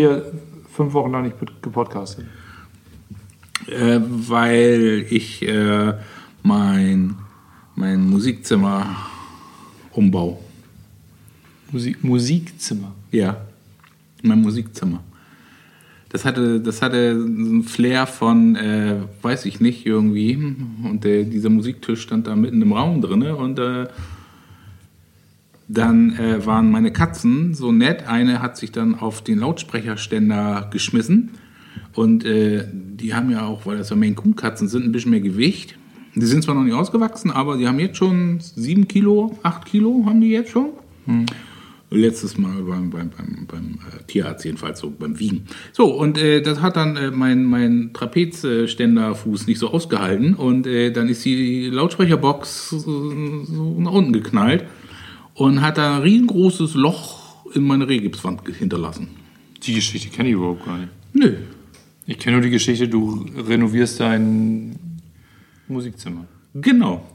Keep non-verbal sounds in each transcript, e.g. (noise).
wir fünf Wochen lang nicht gepodcastet? Äh, weil ich äh, mein, mein Musikzimmer umbau. Musik, Musikzimmer? Ja, mein Musikzimmer. Das hatte, das hatte einen Flair von, äh, weiß ich nicht, irgendwie. Und der, dieser Musiktisch stand da mitten im Raum drin. Und äh, dann äh, waren meine Katzen so nett. Eine hat sich dann auf den Lautsprecherständer geschmissen. Und äh, die haben ja auch, weil das ja Maine Coon Katzen sind, ein bisschen mehr Gewicht. Die sind zwar noch nicht ausgewachsen, aber die haben jetzt schon sieben Kilo, acht Kilo haben die jetzt schon. Hm. Letztes Mal beim, beim, beim, beim äh, Tierarzt jedenfalls so beim Wiegen. So, und äh, das hat dann äh, mein, mein Trapezständerfuß nicht so ausgehalten und äh, dann ist die Lautsprecherbox so, so nach unten geknallt und hat da ein riesengroßes Loch in meine Rehgipswand hinterlassen. Die Geschichte kenne ich überhaupt gar nicht. Nö. Ich kenne nur die Geschichte, du renovierst dein Musikzimmer. Genau.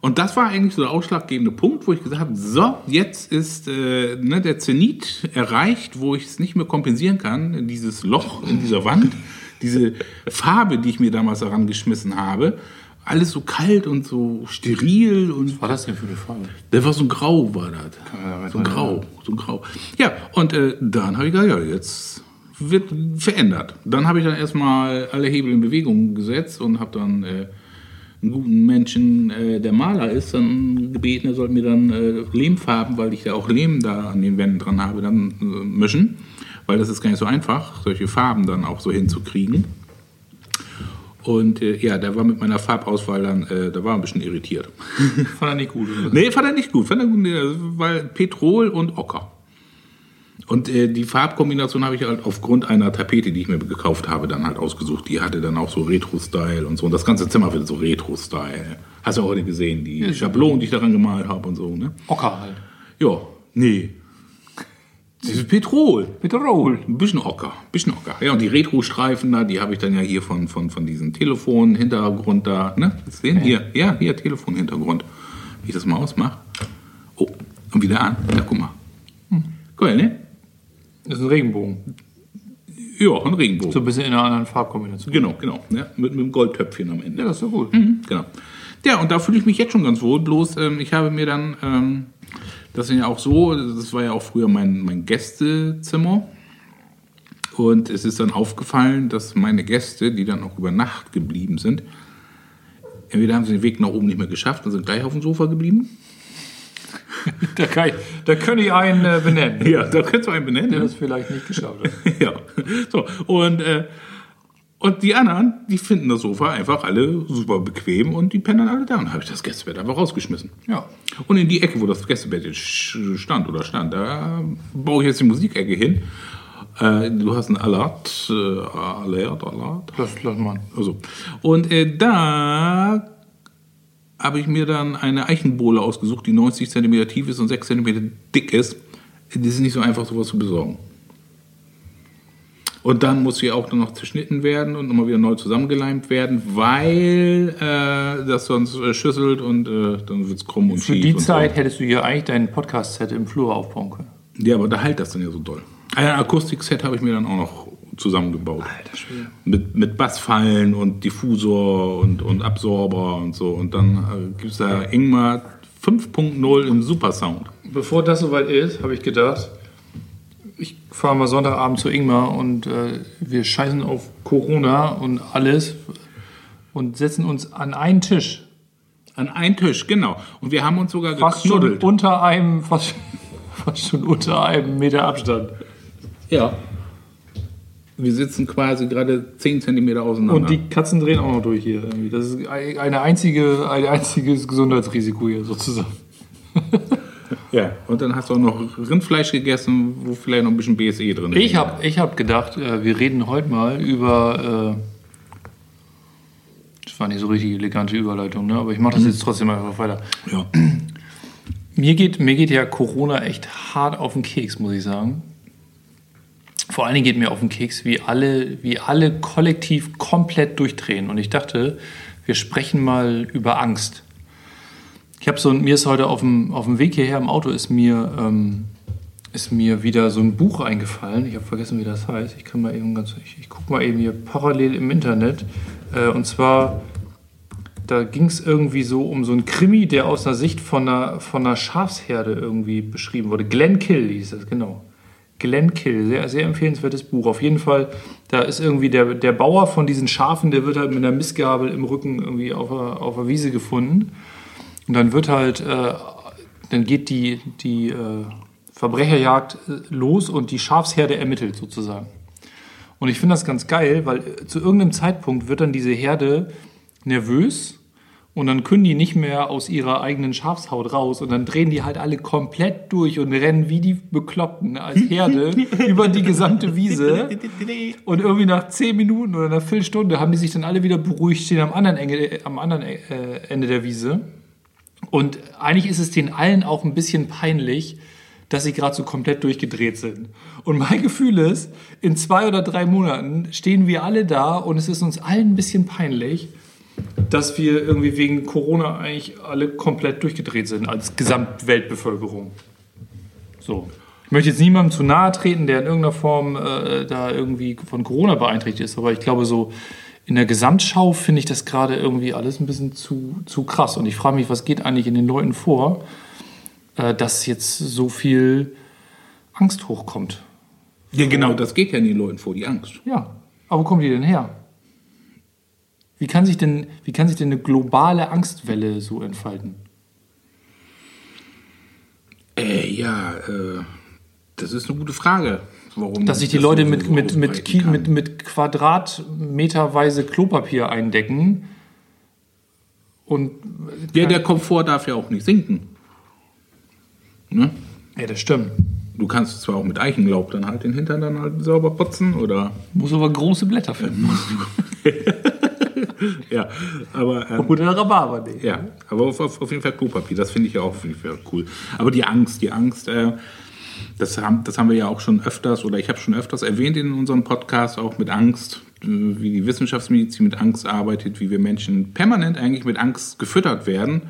Und das war eigentlich so der ausschlaggebende Punkt, wo ich gesagt habe, so, jetzt ist äh, ne, der Zenit erreicht, wo ich es nicht mehr kompensieren kann, dieses Loch in dieser Wand, diese Farbe, die ich mir damals herangeschmissen habe, alles so kalt und so steril. Und Was war das denn für eine Farbe? Das war so ein Grau, war das. Ja, so ein Grau, so ein Grau. Ja, und äh, dann habe ich gesagt, ja, jetzt wird verändert. Dann habe ich dann erstmal alle Hebel in Bewegung gesetzt und habe dann äh, einen guten Menschen, äh, der Maler ist, dann gebeten, er soll mir dann äh, Lehmfarben, weil ich da auch Lehm da an den Wänden dran habe, dann äh, mischen. Weil das ist gar nicht so einfach, solche Farben dann auch so hinzukriegen. Und äh, ja, der war mit meiner Farbauswahl dann, äh, da war ein bisschen irritiert. (laughs) Fand er nicht gut, oder? nee, fand er nicht gut. Fand er gut, nee, weil Petrol und Ocker. Und äh, die Farbkombination habe ich halt aufgrund einer Tapete, die ich mir gekauft habe, dann halt ausgesucht. Die hatte dann auch so Retro-Style und so. Und das ganze Zimmer wird so Retro-Style. Hast du heute gesehen, die Ja, Schablonen, die ich daran gemalt habe und so, ne? Ocker halt. Ja, nee. Das ist Petrol. Petrol. Ein bisschen Ocker, ein bisschen Ocker. Ja, und die Retro-Streifen da, die habe ich dann ja hier von, von, von diesem Telefon-Hintergrund da, ne? Das sehen hier, ja, hier Telefon-Hintergrund. Wie ich das mal ausmache. Oh, und wieder an. Ja, guck mal. Cool, ne? Das ist ein Regenbogen. Ja, ein Regenbogen. So ein bisschen in einer anderen Farbkombination. Genau, genau. Ja, mit, mit einem Goldtöpfchen am Ende. Ja, das ist so gut. Mhm, genau. Ja, und da fühle ich mich jetzt schon ganz wohl. Bloß ähm, ich habe mir dann, ähm, das ist ja auch so, das war ja auch früher mein, mein Gästezimmer. Und es ist dann aufgefallen, dass meine Gäste, die dann auch über Nacht geblieben sind, entweder haben sie den Weg nach oben nicht mehr geschafft und sind gleich auf dem Sofa geblieben. (laughs) Da, kann ich, da könnte ich einen äh, benennen, Ja, da könntest du einen benennen. der das vielleicht nicht geschafft hat. (laughs) ja. So, und, äh, und die anderen, die finden das Sofa einfach alle super bequem und die pennen alle da. Und habe ich das Gästebett einfach rausgeschmissen. Ja. Und in die Ecke, wo das Gästebett jetzt stand oder stand, da baue ich jetzt die Musikecke hin. Äh, du hast einen Alert, äh, Alert, Alert. Lass, lass mal. Also. Und äh, da habe ich mir dann eine Eichenbohle ausgesucht, die 90 cm tief ist und 6 cm dick ist. Die ist nicht so einfach, sowas zu besorgen. Und dann muss sie auch noch zerschnitten werden und nochmal wieder neu zusammengeleimt werden, weil äh, das sonst äh, schüsselt und äh, dann wird es krumm und Für schief. die und Zeit hättest du hier eigentlich dein Podcast-Set im Flur aufbauen können. So. Ja, aber da halt das dann ja so doll. Ein Akustikset habe ich mir dann auch noch zusammengebaut. Alter Schwede. mit, mit Bassfallen und Diffusor und, und Absorber und so. Und dann äh, gibt es da Ingmar 5.0 im Supersound. Bevor das soweit ist, habe ich gedacht, ich fahre mal Sonntagabend zu Ingmar und äh, wir scheißen auf Corona und alles und setzen uns an einen Tisch. An einen Tisch, genau. Und wir haben uns sogar Fast schon geknuddelt. unter einem, fast, (laughs) fast schon unter einem Meter Abstand. Ja. Wir sitzen quasi gerade 10 Zentimeter auseinander. Und die Katzen drehen auch noch durch hier. Irgendwie. Das ist eine einzige, ein einziges Gesundheitsrisiko hier sozusagen. (laughs) ja. Und dann hast du auch noch Rindfleisch gegessen, wo vielleicht noch ein bisschen BSE drin ist. Ich habe ich hab gedacht, äh, wir reden heute mal über. Äh, das war nicht so richtig elegante Überleitung, ne? aber ich mache das jetzt trotzdem einfach weiter. Ja. (clears throat) Mir geht, mir geht ja Corona echt hart auf den Keks, muss ich sagen. Vor allen Dingen geht mir auf den Keks, wie alle, wie alle kollektiv komplett durchdrehen. Und ich dachte, wir sprechen mal über Angst. Ich habe so, mir ist heute auf dem, auf dem Weg hierher im Auto ist mir, ähm, ist mir wieder so ein Buch eingefallen. Ich habe vergessen, wie das heißt. Ich kann mal eben ganz, ich, ich gucke mal eben hier parallel im Internet. Äh, und zwar, da ging es irgendwie so um so einen Krimi, der aus der Sicht von einer, von einer Schafsherde irgendwie beschrieben wurde. Glenn Kill hieß das, genau. Glenn Kill, sehr, sehr empfehlenswertes Buch. Auf jeden Fall, da ist irgendwie der, der Bauer von diesen Schafen, der wird halt mit einer Missgabel im Rücken irgendwie auf der, auf der Wiese gefunden. Und dann wird halt, äh, dann geht die, die äh, Verbrecherjagd äh, los und die Schafsherde ermittelt sozusagen. Und ich finde das ganz geil, weil äh, zu irgendeinem Zeitpunkt wird dann diese Herde nervös und dann können die nicht mehr aus ihrer eigenen Schafshaut raus und dann drehen die halt alle komplett durch und rennen wie die Bekloppten als Herde (laughs) über die gesamte Wiese. (laughs) Und irgendwie nach zehn Minuten oder einer Viertelstunde haben die sich dann alle wieder beruhigt, stehen am anderen Ende, am anderen äh, Ende der Wiese. Und eigentlich ist es den allen auch ein bisschen peinlich, dass sie gerade so komplett durchgedreht sind. Und mein (laughs) Gefühl ist, in zwei oder drei Monaten stehen wir alle da und es ist uns allen ein bisschen peinlich, dass wir irgendwie wegen Corona eigentlich alle komplett durchgedreht sind als Gesamtweltbevölkerung. So. Ich möchte jetzt niemandem zu nahe treten, der in irgendeiner Form äh, da irgendwie von Corona beeinträchtigt ist, aber ich glaube, so in der Gesamtschau finde ich das gerade irgendwie alles ein bisschen zu, zu krass. Und ich frage mich, was geht eigentlich in den Leuten vor, äh, dass jetzt so viel Angst hochkommt. Ja, genau, das geht ja in den Leuten vor, die Angst. Ja, aber wo kommt die denn her? Wie kann sich denn, wie kann sich denn eine globale Angstwelle so entfalten? Äh, ja, äh, das ist eine gute Frage. Warum Dass sich die Leute so mit, mit, mit, mit, mit quadratmeterweise Klopapier eindecken. Und ja, der Komfort darf ja auch nicht sinken. Ne? Ja, das stimmt. Du kannst zwar auch mit Eichenlaub dann halt den Hintern dann halt sauber putzen, oder? Muss aber große Blätter finden. (laughs) (laughs) ja, aber. Ähm, Oder Rhabarber, nee. Ja, aber auf, auf, auf jeden Fall Klopapier, das finde ich ja auch cool. Aber die Angst, die Angst, äh, das, haben, das haben wir ja auch schon öfters, oder ich habe schon öfters erwähnt in unserem Podcast, auch mit Angst, wie die Wissenschaftsmedizin mit Angst arbeitet, wie wir Menschen permanent eigentlich mit Angst gefüttert werden.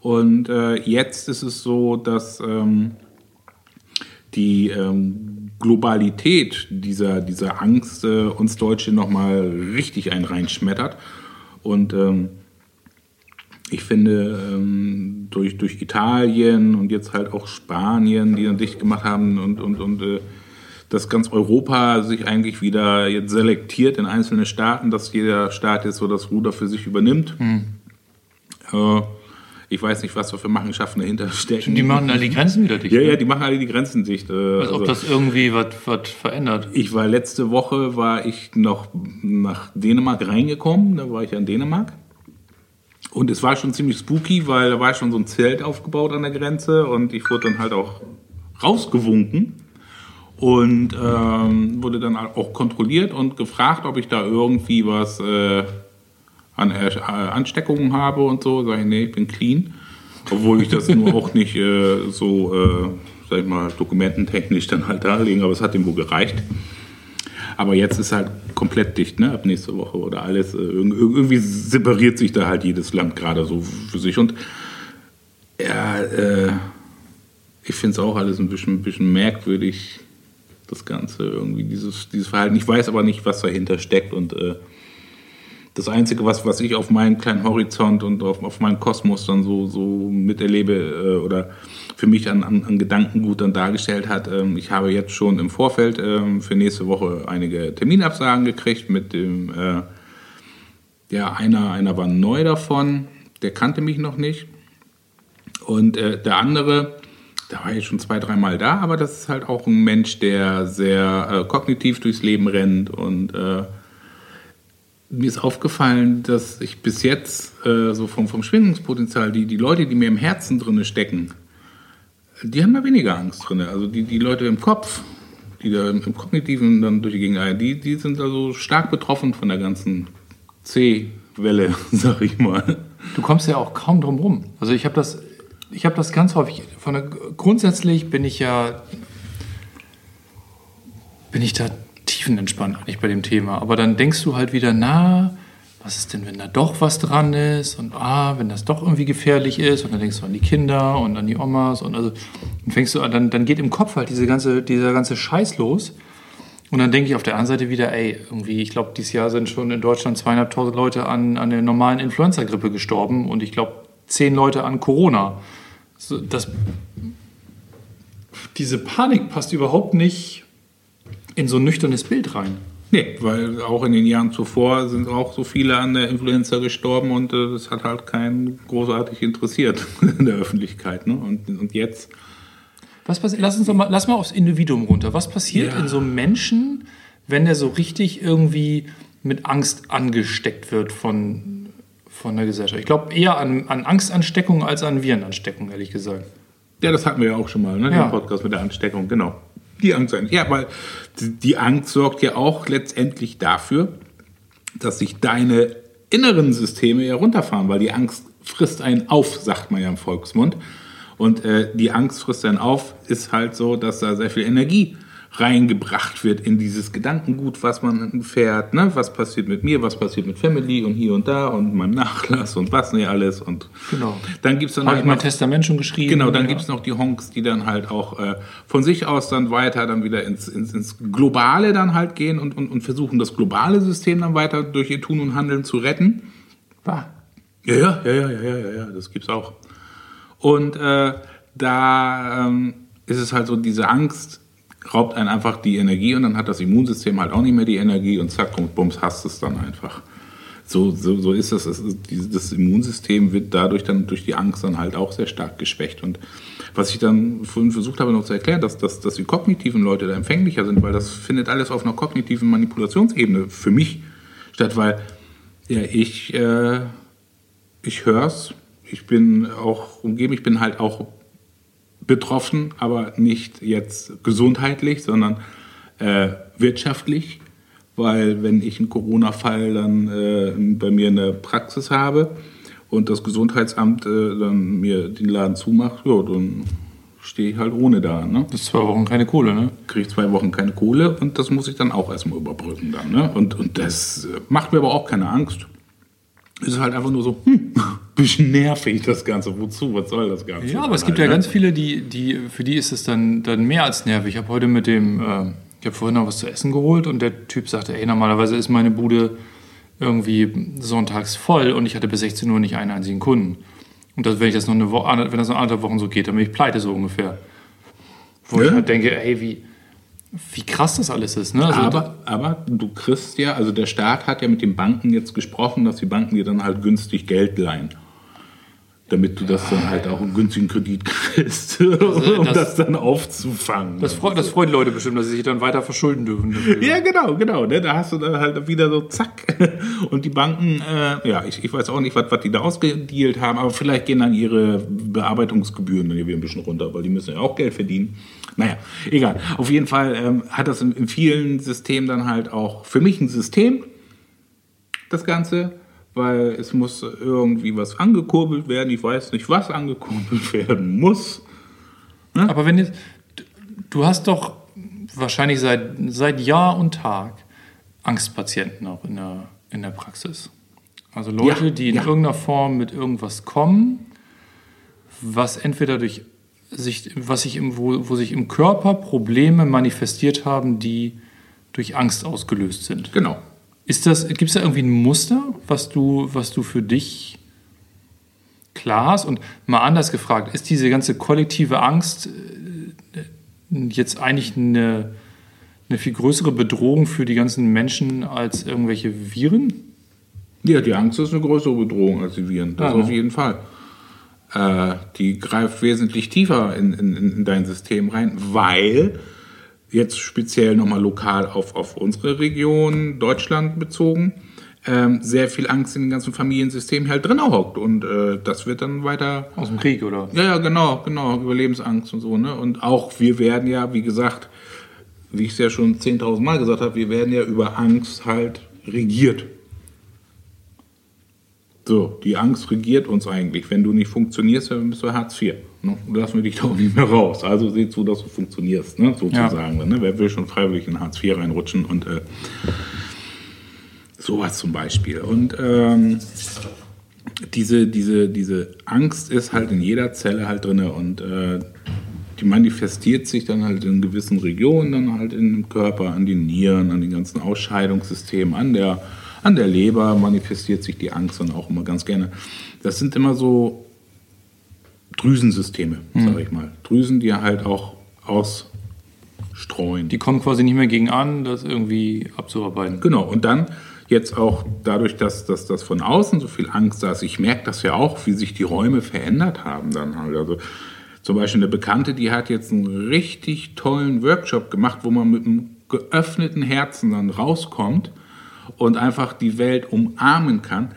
Und äh, jetzt ist es so, dass ähm, die ähm, Globalität dieser, dieser Angst äh, uns Deutsche nochmal richtig ein reinschmettert. Und ähm, ich finde, ähm, durch, durch Italien und jetzt halt auch Spanien, die dann dicht gemacht haben und, und, und äh, dass ganz Europa sich eigentlich wieder jetzt selektiert in einzelne Staaten, dass jeder Staat jetzt so das Ruder für sich übernimmt. Hm. Äh, ich weiß nicht, was da für Machenschaften dahinter stecken. Die machen alle die Grenzen wieder dicht. Ja, ja, ne? die machen alle die Grenzen dicht. Äh, Als ob also, das irgendwie was, verändert. Ich war letzte Woche, war ich noch nach Dänemark reingekommen, da war ich ja in Dänemark. Und es war schon ziemlich spooky, weil da war schon so ein Zelt aufgebaut an der Grenze und ich wurde dann halt auch rausgewunken und ähm, wurde dann auch kontrolliert und gefragt, ob ich da irgendwie was äh, an äh, Ansteckungen habe und so. Sage ich, nee, ich bin clean. Obwohl ich das nur auch nicht äh, so, äh, sag ich mal, dokumententechnisch dann halt darlegen, aber es hat ihm wohl gereicht. Aber jetzt ist halt komplett dicht, ne? Ab nächste Woche oder alles. Äh, irgendwie separiert sich da halt jedes Land gerade so für sich. Und ja, äh, ich finde es auch alles ein bisschen, ein bisschen merkwürdig, das Ganze irgendwie, dieses, dieses Verhalten. Ich weiß aber nicht, was dahinter steckt und äh, das Einzige, was, was ich auf meinen kleinen Horizont und auf, auf meinen Kosmos dann so, so miterlebe äh, oder für mich an, an, an Gedankengut dann dargestellt hat, ähm, ich habe jetzt schon im Vorfeld ähm, für nächste Woche einige Terminabsagen gekriegt mit dem, äh, ja, einer, einer war neu davon, der kannte mich noch nicht. Und äh, der andere, da war ich schon zwei, dreimal da, aber das ist halt auch ein Mensch, der sehr äh, kognitiv durchs Leben rennt und äh, mir ist aufgefallen, dass ich bis jetzt äh, so vom, vom Schwingungspotenzial, die, die Leute, die mir im Herzen drin stecken, die haben da weniger Angst drin. Also die, die Leute im Kopf, die da im, im Kognitiven dann durch die Gegend, die, die sind also stark betroffen von der ganzen C-Welle, (laughs) sag ich mal. Du kommst ja auch kaum drum rum. Also ich habe das, habe das ganz häufig. Von der, grundsätzlich bin ich ja, bin ich da tiefenentspannt eigentlich bei dem Thema. Aber dann denkst du halt wieder, na, was ist denn, wenn da doch was dran ist und ah, wenn das doch irgendwie gefährlich ist und dann denkst du an die Kinder und an die Omas und also dann fängst du an, dann, dann geht im Kopf halt diese ganze, dieser ganze Scheiß los. Und dann denke ich auf der anderen Seite wieder, ey, irgendwie, ich glaube, dieses Jahr sind schon in Deutschland zweieinhalbtausend Leute an, an der normalen Influenza-Grippe gestorben und ich glaube, zehn Leute an Corona. Das, diese Panik passt überhaupt nicht in so ein nüchternes Bild rein. Nee, weil auch in den Jahren zuvor sind auch so viele an der Influenza gestorben und äh, das hat halt keinen großartig interessiert (laughs) in der Öffentlichkeit. Ne? Und, und jetzt was passiert? Lass uns doch mal, lass mal aufs Individuum runter. Was passiert Ja. in so einem Menschen, wenn der so richtig irgendwie mit Angst angesteckt wird von, von der Gesellschaft? Ich glaube eher an, an Angstansteckung als an Virenansteckung, ehrlich gesagt. Ja, das hatten wir ja auch schon mal, ne? Ja. Den Podcast mit der Ansteckung, genau. Die Angst eigentlich. Ja, weil die- die Angst sorgt ja auch letztendlich dafür, dass sich deine inneren Systeme ja runterfahren, weil die Angst frisst einen auf, sagt man ja im Volksmund. Und äh, die Angst frisst einen auf, ist halt so, dass da sehr viel Energie reingebracht wird in dieses Gedankengut, was man fährt, ne? was passiert mit mir, was passiert mit Family und hier und da und meinem Nachlass und was nicht alles. Und Genau. dann gibt es dann Habe halt ich mein noch- Testament schon geschrieben? Genau, dann Ja. gibt es noch die Honks, die dann halt auch äh, von sich aus dann weiter dann wieder ins, ins, ins Globale dann halt gehen und, und, und versuchen, das globale System dann weiter durch ihr Tun und Handeln zu retten. Wahr. Ja, ja, ja, ja, ja, ja, ja, das gibt's auch. Und äh, da ähm, ist es halt so, diese Angst raubt einen einfach die Energie und dann hat das Immunsystem halt auch nicht mehr die Energie und zack und bums hast es dann einfach. So, so, so ist das. Das Immunsystem wird dadurch dann durch die Angst dann halt auch sehr stark geschwächt. Und was ich dann vorhin versucht habe noch zu erklären, dass, dass, dass die kognitiven Leute da empfänglicher sind, weil das findet alles auf einer kognitiven Manipulationsebene für mich statt, weil ja, ich, äh, ich höre es, ich bin auch umgeben, ich bin halt auch betroffen, aber nicht jetzt gesundheitlich, sondern äh, wirtschaftlich, weil wenn ich einen Corona-Fall dann äh, bei mir in der Praxis habe und das Gesundheitsamt äh, dann mir den Laden zumacht, ja, dann stehe ich halt ohne da. Ne? Das ist zwei Wochen keine Kohle, ne? kriege ich zwei Wochen keine Kohle und das muss ich dann auch erstmal überbrücken dann. Ne? Und, und das äh, macht mir aber auch keine Angst. Es ist halt einfach nur so, hm, (laughs) bisschen nervig das Ganze. Wozu? Was soll das Ganze? Ja, aber es gibt halt, ja ne? ganz viele, die, die, für die ist es dann, dann mehr als nervig. Ich habe heute mit dem, äh, ich habe vorhin noch was zu essen geholt und der Typ sagte, ey, normalerweise ist meine Bude irgendwie sonntags voll und ich hatte bis 16 Uhr nicht einen einzigen Kunden. Und das, wenn ich das noch eine Woche, wenn das noch anderthalb Wochen so geht, dann bin ich pleite so ungefähr. Wo ich Ja. halt denke, ey, wie, wie krass das alles ist. Ne? Also, Aber, aber du kriegst ja, also der Staat hat ja mit den Banken jetzt gesprochen, dass die Banken dir dann halt günstig Geld leihen. Damit du das dann halt auch einen günstigen Kredit (laughs) kriegst, um Also, das- das, dann aufzufangen. das, freut, das freut Leute bestimmt, dass sie sich dann weiter verschulden dürfen. dafür. Ja, genau, genau. Ne? Da hast du dann halt wieder so zack. (laughs) Und die Banken, äh, ja, ich, ich weiß auch nicht, was, was die da ausgedealt haben, aber vielleicht gehen dann ihre Bearbeitungsgebühren dann wieder ein bisschen runter, weil die müssen ja auch Geld verdienen. Naja, egal. Auf jeden Fall ähm, hat das in, in vielen Systemen dann halt auch für mich ein System, das Ganze, weil es muss irgendwie was angekurbelt werden. Ich weiß nicht, was angekurbelt (laughs) werden muss. Aber wenn jetzt, du hast doch wahrscheinlich seit, seit Jahr und Tag Angstpatienten auch in der, in der Praxis. Also Leute, Ja, die in ja. irgendeiner Form mit irgendwas kommen, was entweder durch sich, was sich im, wo, wo sich im Körper Probleme manifestiert haben, die durch Angst ausgelöst sind. Genau. Ist das, gibt es da irgendwie ein Muster, was du, was du für dich klar hast? Und mal anders gefragt, ist diese ganze kollektive Angst äh, jetzt eigentlich eine, eine viel größere Bedrohung für die ganzen Menschen als irgendwelche Viren? Ja, die Angst ist eine größere Bedrohung als die Viren. Das Ja, ne? auf jeden Fall. Äh, die greift wesentlich tiefer in, in, in dein System rein, weil jetzt speziell nochmal lokal auf, auf unsere Region, Deutschland bezogen, ähm, sehr viel Angst in den ganzen Familiensystemen halt drin hockt. Und äh, das wird dann weiter Aus dem Krieg, oder? ja, ja, genau, genau, Überlebensangst und so, ne? Und auch wir werden ja, wie gesagt, wie ich es ja schon 10.000 Mal gesagt habe, wir werden ja über Angst halt regiert. So, die Angst regiert uns eigentlich. Wenn du nicht funktionierst, dann bist du Hartz IV. Ne? Lassen wir dich doch nicht mehr raus. Also sieh zu, dass du funktionierst, ne? sozusagen. Ne? Wer will schon freiwillig in Hartz IV reinrutschen und äh, Sowas zum Beispiel. Und ähm, diese, diese, diese Angst ist halt in jeder Zelle halt drin und äh, die manifestiert sich dann halt in gewissen Regionen, dann halt im Körper, an den Nieren, an den ganzen Ausscheidungssystemen, an der, an der Leber manifestiert sich die Angst und auch immer ganz gerne. Das sind immer so Drüsensysteme, mhm. sage ich mal. Drüsen, die halt auch ausstreuen. Die kommen quasi nicht mehr gegen an, das irgendwie abzuarbeiten. Genau, und dann jetzt auch dadurch, dass, dass das von außen so viel Angst da ist, ich merke das ja auch, wie sich die Räume verändert haben dann halt. Also zum Beispiel eine Bekannte, die hat jetzt einen richtig tollen Workshop gemacht, wo man mit einem geöffneten Herzen dann rauskommt und einfach die Welt umarmen kann.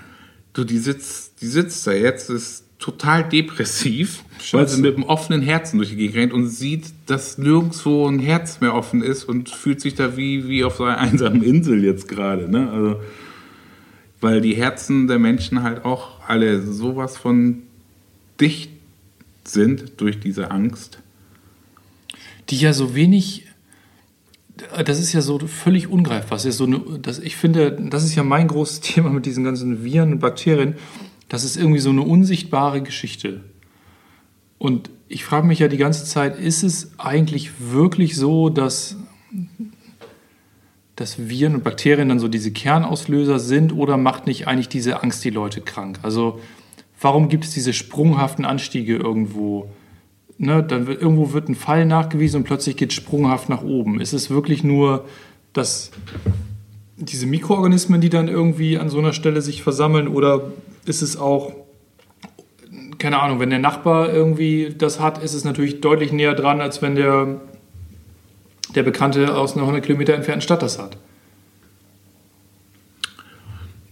Du, die sitzt, die sitzt da jetzt, ist total depressiv, Scheiße. weil sie mit einem offenen Herzen durch die Gegend rennt und sieht, dass nirgendwo ein Herz mehr offen ist und fühlt sich da wie, wie auf so einer (laughs) einsamen Insel jetzt gerade. Ne? Also, weil die Herzen der Menschen halt auch alle sowas von dicht sind durch diese Angst. Die ja so wenig, das ist ja so völlig ungreifbar. Das ist so eine, das, ich finde, das ist ja mein großes (laughs) Thema mit diesen ganzen Viren und Bakterien das ist irgendwie so eine unsichtbare Geschichte. Und ich frage mich ja die ganze Zeit, ist es eigentlich wirklich so, dass, dass Viren und Bakterien dann so diese Kernauslöser sind oder macht nicht eigentlich diese Angst die Leute krank? Also warum gibt es diese sprunghaften Anstiege irgendwo? Ne, dann wird, irgendwo wird ein Fall nachgewiesen und plötzlich geht es sprunghaft nach oben. Ist es wirklich nur, dass diese Mikroorganismen, die dann irgendwie an so einer Stelle sich versammeln oder ist es auch, keine Ahnung, wenn der Nachbar irgendwie das hat, ist es natürlich deutlich näher dran, als wenn der, der Bekannte aus einer 100 Kilometer entfernten Stadt das hat.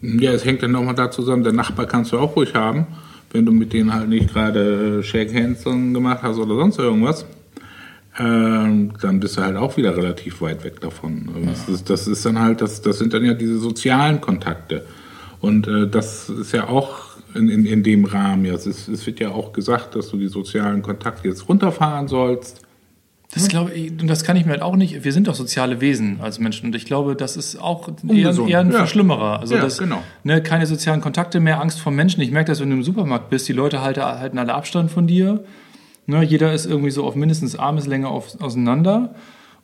Ja, es hängt dann nochmal da zusammen, der Nachbar kannst du auch ruhig haben, wenn du mit denen halt nicht gerade Shake Hands gemacht hast oder sonst irgendwas. Ähm, dann bist du halt auch wieder relativ weit weg davon. Also das, ist, das, ist, dann halt, das, das sind dann ja diese sozialen Kontakte. Und äh, das ist ja auch in, in, in dem Rahmen. Ja, es, ist, es wird ja auch gesagt, dass du die sozialen Kontakte jetzt runterfahren sollst. Das glaube ich, und das kann ich mir halt auch nicht. Wir sind doch soziale Wesen als Menschen und ich glaube, das ist auch eher, eher, ein ja. Verschlimmerer. Also ja, das, genau. ne, keine sozialen Kontakte mehr, Angst vor Menschen. Ich merke das, wenn du im Supermarkt bist, die Leute halten, halten alle Abstand von dir. Ne, jeder ist irgendwie so auf mindestens Armeslänge auf, auseinander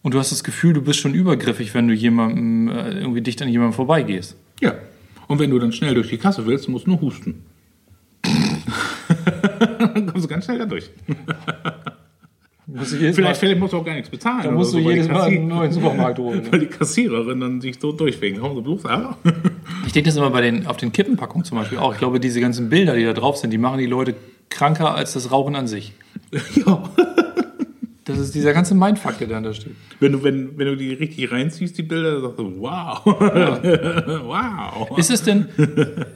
und du hast das Gefühl, du bist schon übergriffig, wenn du jemandem äh, irgendwie dicht an jemandem vorbeigehst. Ja, und wenn du dann schnell durch die Kasse willst, musst du nur husten. (laughs) dann kommst du ganz schnell da durch. (laughs) vielleicht, mal, vielleicht musst du auch gar nichts bezahlen. Dann musst so, du jedes Mal einen neuen Supermarkt (laughs) holen. Weil die Kassiererin dann sich so durchwinkt. Du bloß, ah. (laughs) Ich denke das immer bei den, auf den Kippenpackungen zum Beispiel auch. Ich glaube, diese ganzen Bilder, die da drauf sind, die machen die Leute kranker als das Rauchen an sich. (laughs) Ja. Das ist dieser ganze Mindfuck, der da steht. Wenn du, wenn, wenn du die richtig reinziehst, die Bilder, dann sagst du, wow. Ja. wow. Ist es denn,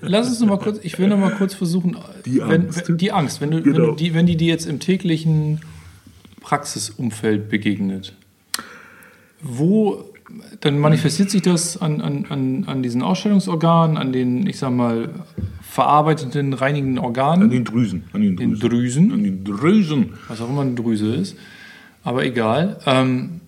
lass uns noch mal kurz, ich will noch mal kurz versuchen, die Angst. Wenn, die Angst, wenn, du, genau. wenn, du die, wenn die dir jetzt im täglichen Praxisumfeld begegnet, wo, dann manifestiert sich das an, an, an, an diesen Ausstellungsorganen, an den, ich sag mal, verarbeitenden, reinigenden Organen. An den Drüsen. An den Drüsen. Den Drüsen. An den Drüsen. Was auch immer eine Drüse ist. Aber egal. Ähm,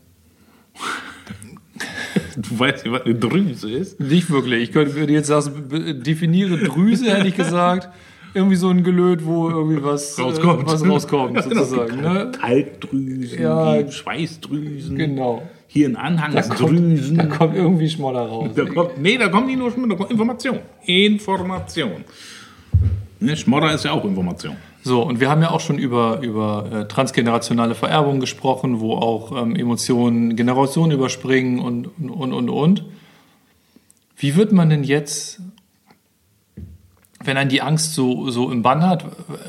du weißt nicht, was eine Drüse ist? Nicht wirklich. Ich könnte würde jetzt sagen, definiere Drüse, hätte ich gesagt. (laughs) Irgendwie so ein Gelöt, wo irgendwie was äh, rauskommt, äh, was rauskommt (laughs) genau. sozusagen. Ne? Kaltdrüsen, ja, Schweißdrüsen. Genau. Hier ein Anhangsdrüsen. Da kommt irgendwie Schmoller raus. Da kommt, nee, da kommt nicht nur Schmoller, da kommt Information. Information. Ne, Schmodder ist ja auch Information. So, und wir haben ja auch schon über, über äh, transgenerationale Vererbung gesprochen, wo auch ähm, Emotionen Generationen überspringen und, und, und, und. Wie wird man denn jetzt, wenn ein die Angst so, so im Bann hat,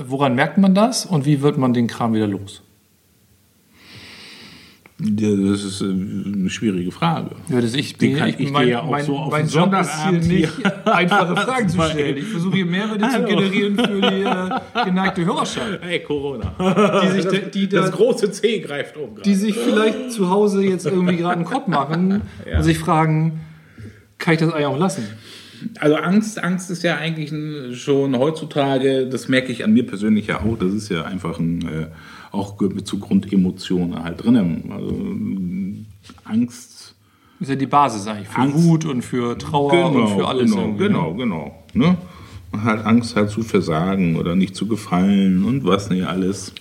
woran merkt man das und wie wird man den Kram wieder los? Ja, das ist äh, eine schwierige Frage. Ja, das ich, bin, ich, ich mein, ja auch mein, so auf mein Job ist hier nicht, einfache (laughs) Fragen zu stellen. Ich versuche hier Mehrwerte zu generieren für die äh, (laughs) geneigte Hörerschaft. Hey, Corona. Die sich, das, die das große C greift um. Die sich vielleicht zu Hause jetzt irgendwie gerade einen Kopf machen (laughs) ja. und sich fragen, kann ich das eigentlich auch lassen? Also Angst, Angst ist ja eigentlich schon heutzutage, das merke ich an mir persönlich ja auch, das ist ja einfach ein... Äh, auch zu Grundemotionen halt drin. Also Angst ist ja die Basis eigentlich für Angst. Wut und für Trauer und für alles. genau, irgendwie, genau, ne? genau. Ne? Man hat Angst halt zu versagen oder nicht zu gefallen und was nicht alles.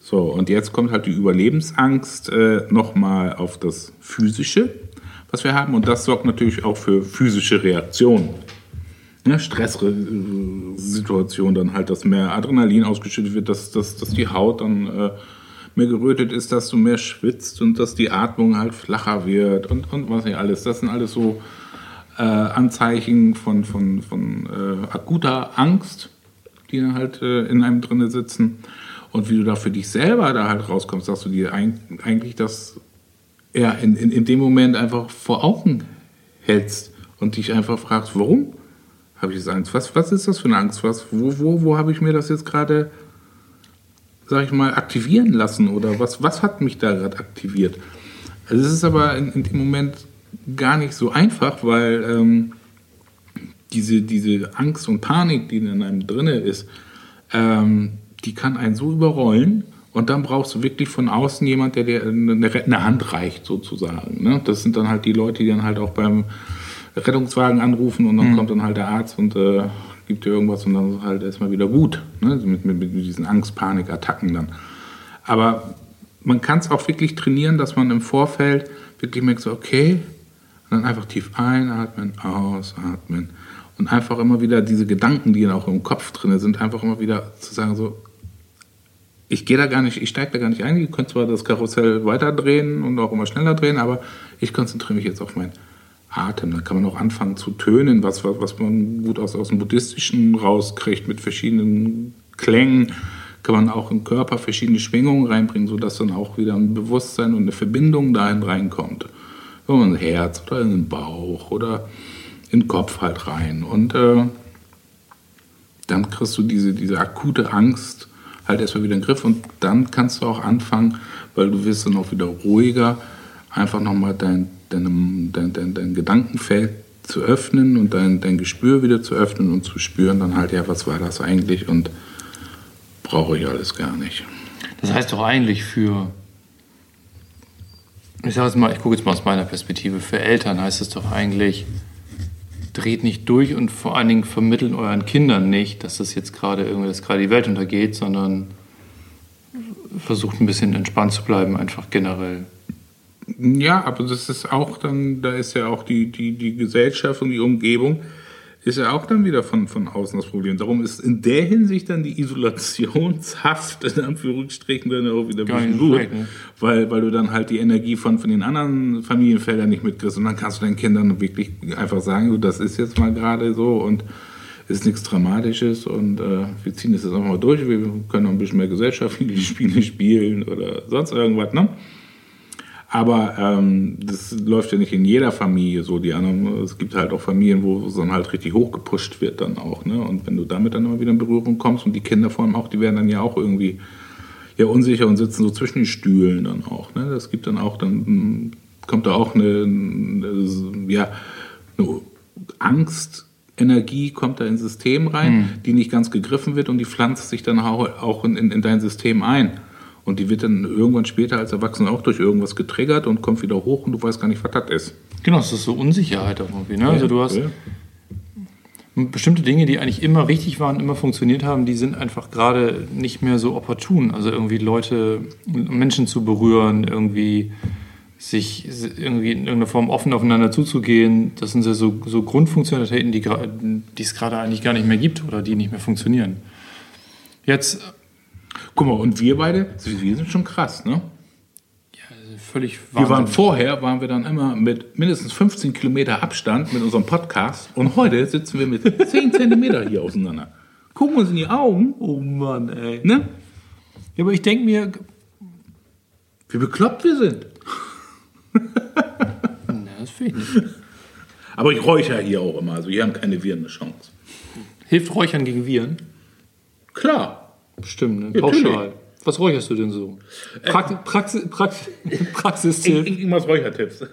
So, und jetzt kommt halt die Überlebensangst äh, nochmal auf das Physische, was wir haben. Und das sorgt natürlich auch für physische Reaktionen. Ne, Stresssituation dann halt, dass mehr Adrenalin ausgeschüttet wird, dass, dass, dass die Haut dann äh, mehr gerötet ist, dass du mehr schwitzt und dass die Atmung halt flacher wird und, und was nicht alles. Das sind alles so äh, Anzeichen von, von, von äh, akuter Angst, die dann halt äh, in einem drinne sitzen. Und wie du da für dich selber da halt rauskommst, dass du dir eig eigentlich das ja, in, in, in dem Moment einfach vor Augen hältst und dich einfach fragst, warum habe ich jetzt Angst? Was, was ist das für eine Angst? Was, wo wo, wo habe ich mir das jetzt gerade, sag ich mal, aktivieren lassen? Oder was, was hat mich da gerade aktiviert? Also es ist aber in, in dem Moment gar nicht so einfach, weil ähm, diese, diese Angst und Panik, die in einem drinne ist, ähm, die kann einen so überrollen. Und dann brauchst du wirklich von außen jemand, der dir eine rettende Hand reicht, sozusagen. Ne? Das sind dann halt die Leute, die dann halt auch beim Rettungswagen anrufen und dann kommt dann halt der Arzt und äh, gibt dir irgendwas und dann ist halt erstmal wieder gut. Ne? Mit, mit, mit diesen Angst-Panik-Attacken dann. Aber man kann es auch wirklich trainieren, dass man im Vorfeld wirklich merkt, so, okay, und dann einfach tief einatmen, ausatmen. Und einfach immer wieder diese Gedanken, die dann auch im Kopf drin sind, einfach immer wieder zu sagen, so, ich gehe da gar nicht, ich steige da gar nicht ein. Ihr könnt zwar das Karussell weiterdrehen und auch immer schneller drehen, aber ich konzentriere mich jetzt auf meinen Atem. Dann kann man auch anfangen zu tönen, was, was, man gut aus, aus dem Buddhistischen rauskriegt mit verschiedenen Klängen. Kann man auch im Körper verschiedene Schwingungen reinbringen, sodass dann auch wieder ein Bewusstsein und eine Verbindung dahin reinkommt. In ein Herz oder in den Bauch oder in den Kopf halt rein. Und äh, dann kriegst du diese, diese akute Angst halt erstmal wieder in den Griff und dann kannst du auch anfangen, weil du wirst dann auch wieder ruhiger, einfach nochmal dein, dein, dein, dein, dein Gedankenfeld zu öffnen und dein, dein Gespür wieder zu öffnen und zu spüren dann halt, ja, was war das eigentlich und brauche ich alles gar nicht. Das heißt doch eigentlich für, ich sage jetzt mal, ich gucke jetzt mal aus meiner Perspektive, für Eltern heißt es doch eigentlich, dreht nicht durch und vor allen Dingen vermitteln euren Kindern nicht, dass das jetzt gerade irgendwie, dass gerade die Welt untergeht, sondern versucht ein bisschen entspannt zu bleiben, einfach generell. Ja, aber das ist auch dann, da ist ja auch die, die, die Gesellschaft und die Umgebung, ist ja auch dann wieder von, von außen das Problem. Darum ist in der Hinsicht dann die Isolationshaft, in Anführungsstrichen, dann auch wieder ein bisschen gut. ne? Weil, weil du dann halt die Energie von, von den anderen Familienfeldern nicht mitkriegst. Und dann kannst du deinen Kindern wirklich einfach sagen, du, das ist jetzt mal gerade so und ist nichts Dramatisches und äh, wir ziehen das jetzt einfach mal durch. Wir können noch ein bisschen mehr gesellschaftliche (laughs) Spiele spielen oder sonst irgendwas, ne? Aber ähm, das läuft ja nicht in jeder Familie so. Die anderen, es gibt halt auch Familien, wo es dann halt richtig hochgepusht wird dann auch. Ne? Und wenn du damit dann immer wieder in Berührung kommst und die Kinder vor allem auch, die werden dann ja auch irgendwie ja unsicher und sitzen so zwischen den Stühlen dann auch. Ne? Das gibt dann auch, dann mm, kommt da auch eine, eine ja, eine Angstenergie kommt da ins System rein, die nicht ganz gegriffen wird und die pflanzt sich dann auch auch in, in, in dein System ein. Und die wird dann irgendwann später als Erwachsener auch durch irgendwas getriggert und kommt wieder hoch und du weißt gar nicht, was das ist. Genau, das ist so Unsicherheit auch irgendwie. Ne? Also du hast Ja. bestimmte Dinge, die eigentlich immer richtig waren, immer funktioniert haben, die sind einfach gerade nicht mehr so opportun. Also irgendwie Leute, Menschen zu berühren, irgendwie sich irgendwie in irgendeiner Form offen aufeinander zuzugehen, das sind ja so, so Grundfunktionalitäten, die es gerade eigentlich gar nicht mehr gibt oder die nicht mehr funktionieren. Jetzt Guck mal, und wir beide, wir sind schon krass, ne? völlig Wir waren vorher, waren wir dann immer mit mindestens 15 Kilometer Abstand mit unserem Podcast und heute sitzen wir mit (laughs) 10 Zentimeter hier auseinander. Gucken uns in die Augen, Oh Mann, ey. ne? Ja, aber ich denke mir, Wie bekloppt wir sind. (laughs) na, das finde ich nicht. Aber ich räuchere hier auch immer, also hier haben keine Viren eine Chance. Hilft Räuchern gegen Viren? Klar. Bestimmt, ne? pauschal. Was räucherst du denn so? Praxi Praxi Praxi (laughs) Praxistipp. Irgendwas Räuchertipps.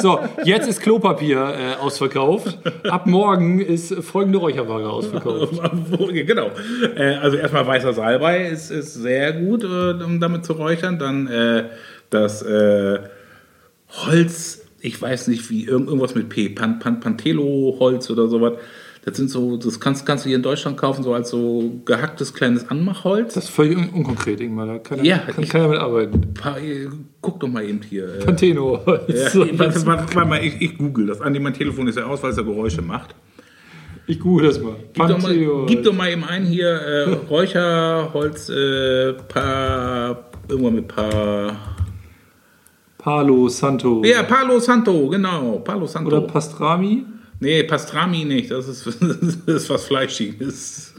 So, jetzt ist Klopapier äh, ausverkauft. Ab morgen ist folgende Räucherware ausverkauft. (laughs) genau. Äh, also erstmal weißer Salbei ist, ist sehr gut, äh, um damit zu räuchern. Dann äh, das äh, Holz, ich weiß nicht wie, irgend- irgendwas mit P, Pan, Pan, Pantelo-Holz oder sowas. Das sind so, das kannst, kannst du hier in Deutschland kaufen, so als so gehacktes kleines Anmachholz. Das ist völlig un unkonkret, Ingmar. Da kann, Ja, kann ich- keiner mitarbeiten. Pa- äh, Guck doch mal eben hier. äh, Panteno. Ja, So, warte, warte, warte, warte mal, ich, ich google das. Andi, mein Telefon ist ja aus, weil es ja Geräusche macht. Ich google das mal. Gib doch mal, gib doch mal eben ein hier äh, Räucherholz, äh, pa, irgendwann mit pa. Palo Santo. Ja, Palo Santo, genau, Palo Santo. Oder Pastrami. Nee, Pastrami nicht, das ist, (laughs) das ist was Fleischiges.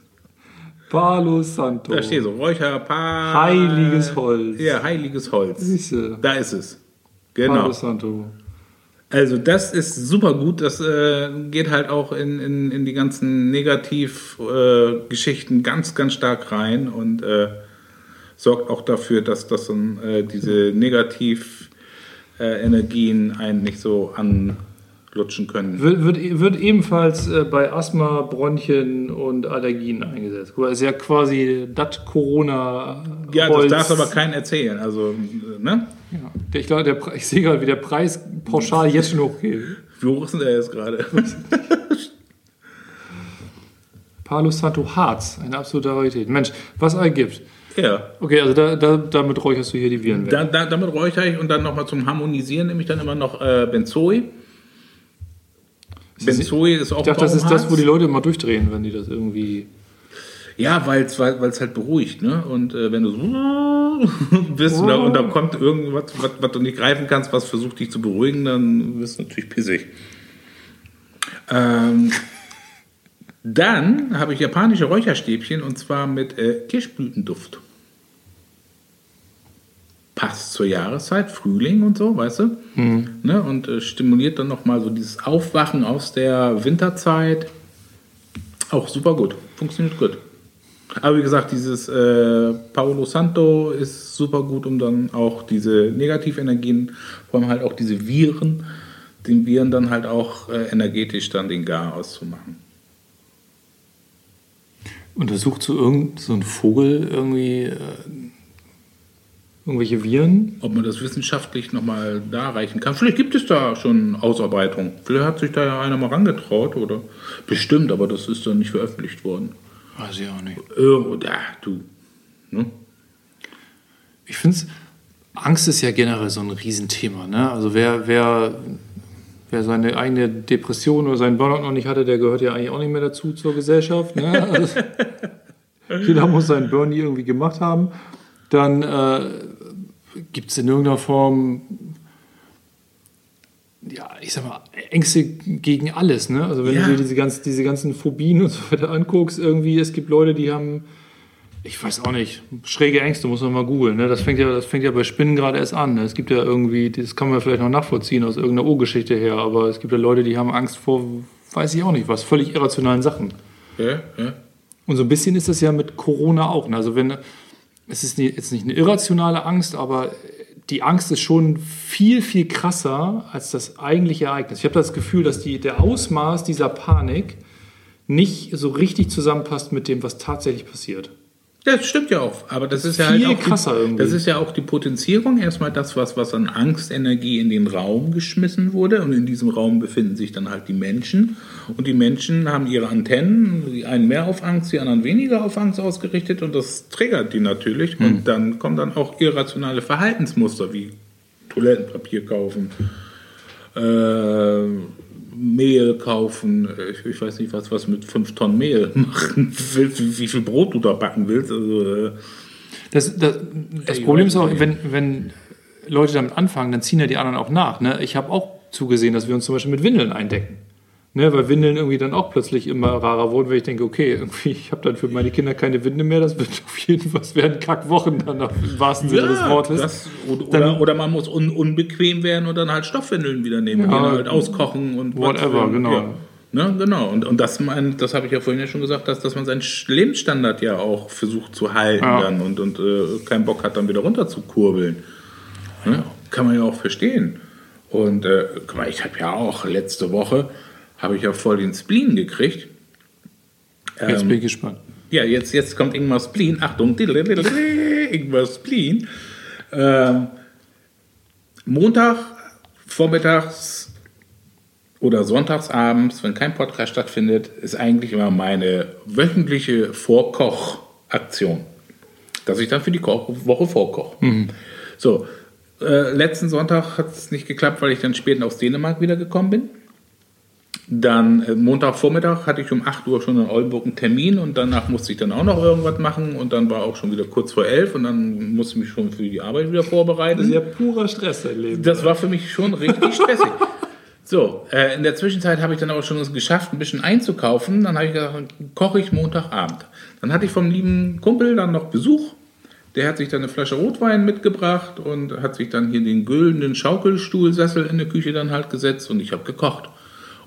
Palo Santo. Da steht so, Räucher, pa. Heiliges Holz. Ja, heiliges Holz. Siehste. Da ist es. Palo Genau. Santo. Also das ist super gut. Das äh, geht halt auch in, in, in die ganzen Negativgeschichten äh, ganz, ganz stark rein und äh, sorgt auch dafür, dass, dass dann, äh, diese Negativenergien äh, Energien einen nicht so anlutschen können. Wird, wird, wird ebenfalls äh, bei Asthma, Bronchien und Allergien eingesetzt. Mal, Ist ja quasi das Corona. Ja, das Holz. darf aber keinen erzählen. Also, äh, ne? Ja. Ich glaube, der ich sehe gerade, wie der Preis pauschal jetzt schon hochgeht. Wie hoch ist denn der jetzt gerade? (laughs) Palo Santo Harz, eine absolute Rarität. Mensch, was ergibt. ja. Okay, also da, da, damit räucherst du hier die Viren weg. Da, da, damit räuchere ich und dann nochmal zum Harmonisieren nehme ich dann immer noch äh, Benzoe. Benzoe ist auch ich dachte, das ist das, wo die. Leute immer durchdrehen, wenn die das irgendwie. Ja, weil's, weil es halt beruhigt, ne? Und äh, wenn du so (laughs) bist oder, und da kommt irgendwas, was, was du nicht greifen kannst, was versucht dich zu beruhigen, dann wirst du natürlich pissig. Ähm, dann habe ich japanische Räucherstäbchen und zwar mit äh, Kirschblütenduft. Passt zur Jahreszeit, Frühling und so, weißt du? Ne? Und äh, stimuliert dann nochmal so dieses Aufwachen aus der Winterzeit. Auch super gut, funktioniert gut. Aber wie gesagt, dieses äh, Paolo Santo ist super gut, um dann auch diese Negativenergien, vor allem halt auch diese Viren, den Viren dann halt auch äh, energetisch dann den Gar auszumachen. Untersucht so irgend so ein Vogel irgendwie äh, irgendwelche Viren? Ob man das wissenschaftlich nochmal darreichen kann. Vielleicht gibt es da schon Ausarbeitung. Vielleicht hat sich da ja einer mal rangetraut oder bestimmt, aber das ist dann nicht veröffentlicht worden. Weiß ich auch nicht. Irgendwo, ja, du. Ne? Ich finde es, Angst ist ja generell so ein Riesenthema. Ne? Also wer, wer, wer seine eigene Depression oder seinen Burnout noch nicht hatte, der gehört ja eigentlich auch nicht mehr dazu zur Gesellschaft. Ne? Also, (laughs) jeder muss seinen Burn irgendwie gemacht haben. Dann äh, gibt es in irgendeiner Form, ja, ich sag mal, Ängste gegen alles. Ne? Also wenn Ja. du dir diese, ganz, diese ganzen Phobien und so weiter anguckst, irgendwie, es gibt Leute, die haben ich weiß auch nicht. Schräge Ängste muss man mal googeln. Ne? Das, fängt ja, das fängt ja bei Spinnen gerade erst an. Ne? Es gibt ja irgendwie, das kann man vielleicht noch nachvollziehen aus irgendeiner Urgeschichte her, aber es gibt ja Leute, die haben Angst vor, weiß ich auch nicht, was, völlig irrationalen Sachen. Ja, ja. Und so ein bisschen ist das ja mit Corona auch. Ne? Also wenn, es ist jetzt nicht eine irrationale Angst, aber die Angst ist schon viel, viel krasser als das eigentliche Ereignis. Ich habe das Gefühl, dass die, der Ausmaß dieser Panik nicht so richtig zusammenpasst mit dem, was tatsächlich passiert. Das stimmt ja auch, aber das ist ja halt auch krasser die, irgendwie. Das ist ja auch die Potenzierung. Erstmal das, was, was an Angstenergie in den Raum geschmissen wurde. Und in diesem Raum befinden sich dann halt die Menschen. Und die Menschen haben ihre Antennen, die einen mehr auf Angst, die anderen weniger auf Angst ausgerichtet. Und das triggert die natürlich. Hm. Und dann kommen dann auch irrationale Verhaltensmuster wie Toilettenpapier kaufen, äh, Mehl kaufen, ich, ich weiß nicht, was, was mit fünf Tonnen Mehl machen (laughs) willst, wie, wie viel Brot du da backen willst. Also, äh, Das, das, das Ey, Problem ist auch, wenn, wenn Leute damit anfangen, dann ziehen ja die anderen auch nach. Ne? Ich habe auch zugesehen, dass wir uns zum Beispiel mit Windeln eindecken. Ne? Weil Windeln irgendwie dann auch plötzlich immer rarer wurden, weil ich denke, okay, irgendwie, ich habe dann für meine Kinder keine Winde mehr, das wird (laughs) auf jeden Fall, werden Kackwochen dann im wahrsten Sinne des Wortes. das, oder, Dann- oder, man muss un, unbequem werden und dann halt Stoffwindeln wieder nehmen, die Ja. dann halt auskochen und Whatever, was- genau. Ja. Ne, genau. Und, und das, mein, das habe ich ja vorhin ja schon gesagt, dass, dass man seinen Lebensstandard ja auch versucht zu halten Ja. dann und, und äh, keinen Bock hat, dann wieder runter zu kurbeln. Ne? Kann man ja auch verstehen. Und äh, guck mal, ich habe ja auch letzte Woche, habe ich ja voll den Spleen gekriegt. Jetzt Ähm, bin ich gespannt. ja, jetzt, jetzt kommt Ingmar Spleen. Achtung, Ingmar Spleen. Ähm, Montag vormittags oder sonntagsabends, wenn kein Podcast stattfindet, ist eigentlich immer meine wöchentliche Vorkochaktion. Dass ich dann für die Koch Woche vorkoche. So, äh, letzten Sonntag hat es nicht geklappt, weil ich dann spät aus Dänemark wiedergekommen bin. Dann äh, Montagvormittag hatte ich um 8 Uhr schon in Oldenburg einen Termin und danach musste ich dann auch noch irgendwas machen und dann war auch schon wieder kurz vor elf und dann musste ich mich schon für die Arbeit wieder vorbereiten. Das ist ja purer Stress, Leben. Das war für mich schon richtig stressig. (laughs) So, äh, in der Zwischenzeit habe ich dann auch schon es geschafft, ein bisschen einzukaufen. Dann habe ich gesagt, dann koche ich Montagabend. Dann hatte ich vom lieben Kumpel dann noch Besuch. Der hat sich dann eine Flasche Rotwein mitgebracht und hat sich dann hier den güldenen Schaukelstuhlsessel in der Küche dann halt gesetzt und ich habe gekocht.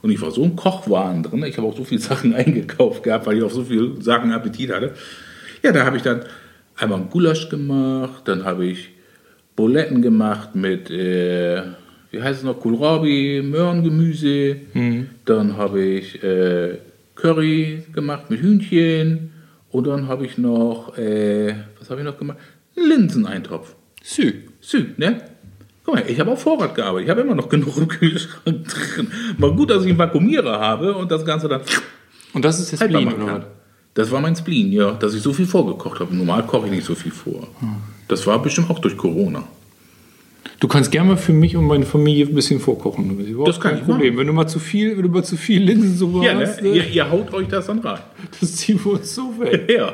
Und ich war so ein Kochwahn drin. Ich habe auch so viele Sachen (laughs) eingekauft gehabt, weil ich auf so viele Sachen Appetit hatte. Ja, da habe ich dann einmal einen Gulasch gemacht, dann habe ich Buletten gemacht mit, äh, wie heißt es noch, Kohlrabi, Möhrengemüse. Dann habe ich äh, Curry gemacht mit Hühnchen. Und dann habe ich noch, äh, was habe ich noch gemacht? Linseneintopf. Sü. Sü, ne? Guck mal, ich habe auf Vorrat gearbeitet. Ich habe immer noch genug (laughs) im Kühlschrank drin. Mal gut, dass ich einen Vakuumierer habe und das Ganze dann Und das ist der haltbar Spleen, oder was? Das war mein Spleen, ja, dass ich so viel vorgekocht habe. Normal koche ich nicht so viel vor. Das war bestimmt auch durch Corona. Du kannst gerne mal für mich und meine Familie ein bisschen vorkochen. Das, Das kein Problem. Wenn du mal zu viel, wenn du mal zu viel Linsensuppe Ja, ne? hast, ne? ihr, ihr haut euch das dann rein. das ziehen wir uns so weg. (laughs) Ja.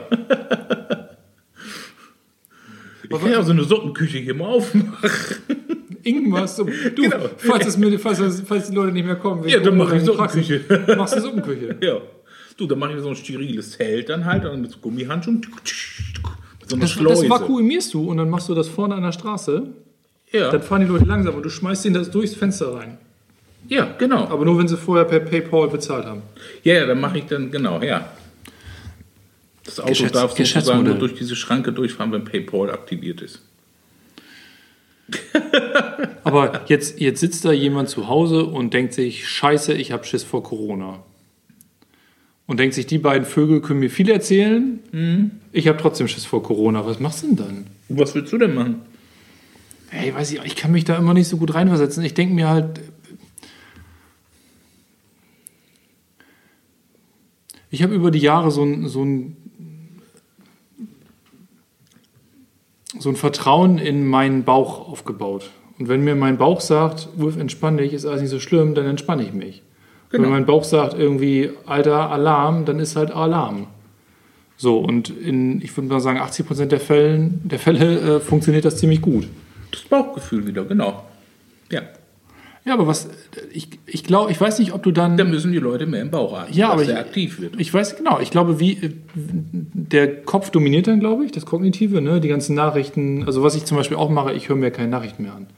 Ich kann ja so eine Suppenküche hier mal aufmachen. Irgendwas. Du, Genau. falls, es mir, falls, es- falls die Leute nicht mehr kommen, Ja, (laughs) dann mach ich Suppenküche. Praxis, Machst du Suppenküche. Ja. Du, dann mache ich so ein steriles Zelt dann halt und mit so Gummihandschuhen. Mit so einer Das, Schleuse. das vakuumierst du und dann machst du das vorne an der Straße. ja. Dann fahren die Leute langsam und du schmeißt ihnen das durchs Fenster rein. ja, genau. Aber nur, wenn sie vorher per PayPal bezahlt haben. Ja, ja, dann mache ich dann, genau, ja. Das Auto Geschäfts- darf sozusagen nur durch diese Schranke durchfahren, wenn PayPal aktiviert ist. (laughs) Aber jetzt, jetzt sitzt da jemand zu Hause und denkt sich, scheiße, ich habe Schiss vor Corona. Und denkt sich, die beiden Vögel können mir viel erzählen. Mhm. Ich habe trotzdem Schiss vor Corona. Was machst du denn dann? Was willst du denn machen? Hey, weiß ich, ich kann mich da immer nicht so gut reinversetzen. Ich denke mir halt, ich habe über die Jahre so ein, so ein so ein Vertrauen in meinen Bauch aufgebaut. Und wenn mir mein Bauch sagt, Wolf, entspann dich, ist alles nicht so schlimm, dann entspanne ich mich. Genau. Wenn mein Bauch sagt irgendwie, alter Alarm, dann ist halt Alarm. So, und in, ich würde mal sagen, 80 Prozent der, Fällen, der Fälle äh, funktioniert das ziemlich gut. Das Bauchgefühl wieder, genau. Ja. Ja, aber was, ich, ich glaube, ich weiß nicht, ob du dann. Dann müssen die Leute mehr im Bauch atmen, Ja, dass aber ich- aktiv wird. Ich weiß genau, ich glaube, wie äh, der Kopf dominiert dann, glaube ich, das Kognitive, ne? die ganzen Nachrichten. Also was ich zum Beispiel auch mache, ich höre mir keine Nachrichten mehr an.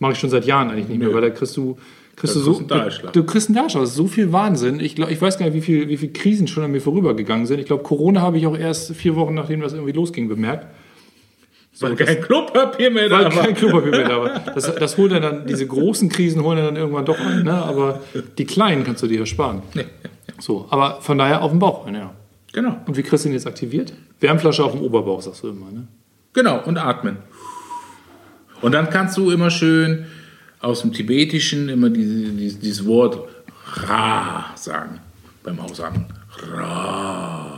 Mache ich schon seit Jahren eigentlich nicht mehr, Nö. weil da kriegst du, kriegst Da du so, du kriegst einen. Das ist so viel Wahnsinn. Ich, glaub, ich weiß gar nicht, wie viel, wie viel Krisen schon an mir vorübergegangen sind. Ich glaube, Corona habe ich auch erst vier Wochen, nachdem das irgendwie losging, bemerkt. Weil kein Klopapier mehr da war. kein Klopapier mehr da war. (laughs) Das, das holt er dann, diese großen Krisen holen er dann irgendwann doch ein, ne? aber die kleinen kannst du dir ersparen. So, aber von daher auf dem Bauch, ja. Genau, Und wie kriegst du ihn jetzt aktiviert? Wärmflasche auf dem Oberbauch, sagst du immer, ne? genau. Und atmen. Und dann kannst du immer schön aus dem Tibetischen immer diese, dieses, dieses Wort Ra sagen. Beim Ausatmen. Ra.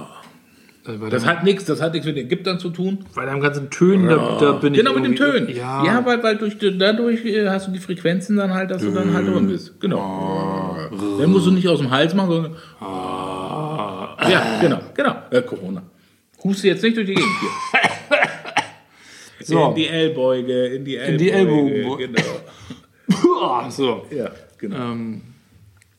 Äh, Bei, Das hat nichts, das hat nichts mit Ägyptern zu tun. bei deinem ganzen Tönen, da, da bin ich Genau, mit den Tönen. Ja, Ja, weil, weil durch, dadurch äh, hast du die Frequenzen dann halt, dass du dann halt drin bist. Genau. Dann musst du nicht aus dem Hals machen, sondern. Ja, genau, genau. Äh, Corona. Huste jetzt nicht durch die Gegend hier. (laughs) So. In die Ellbeuge, in die Ellbeuge. die Ellbogen. Genau. So. Ja, genau. Ähm,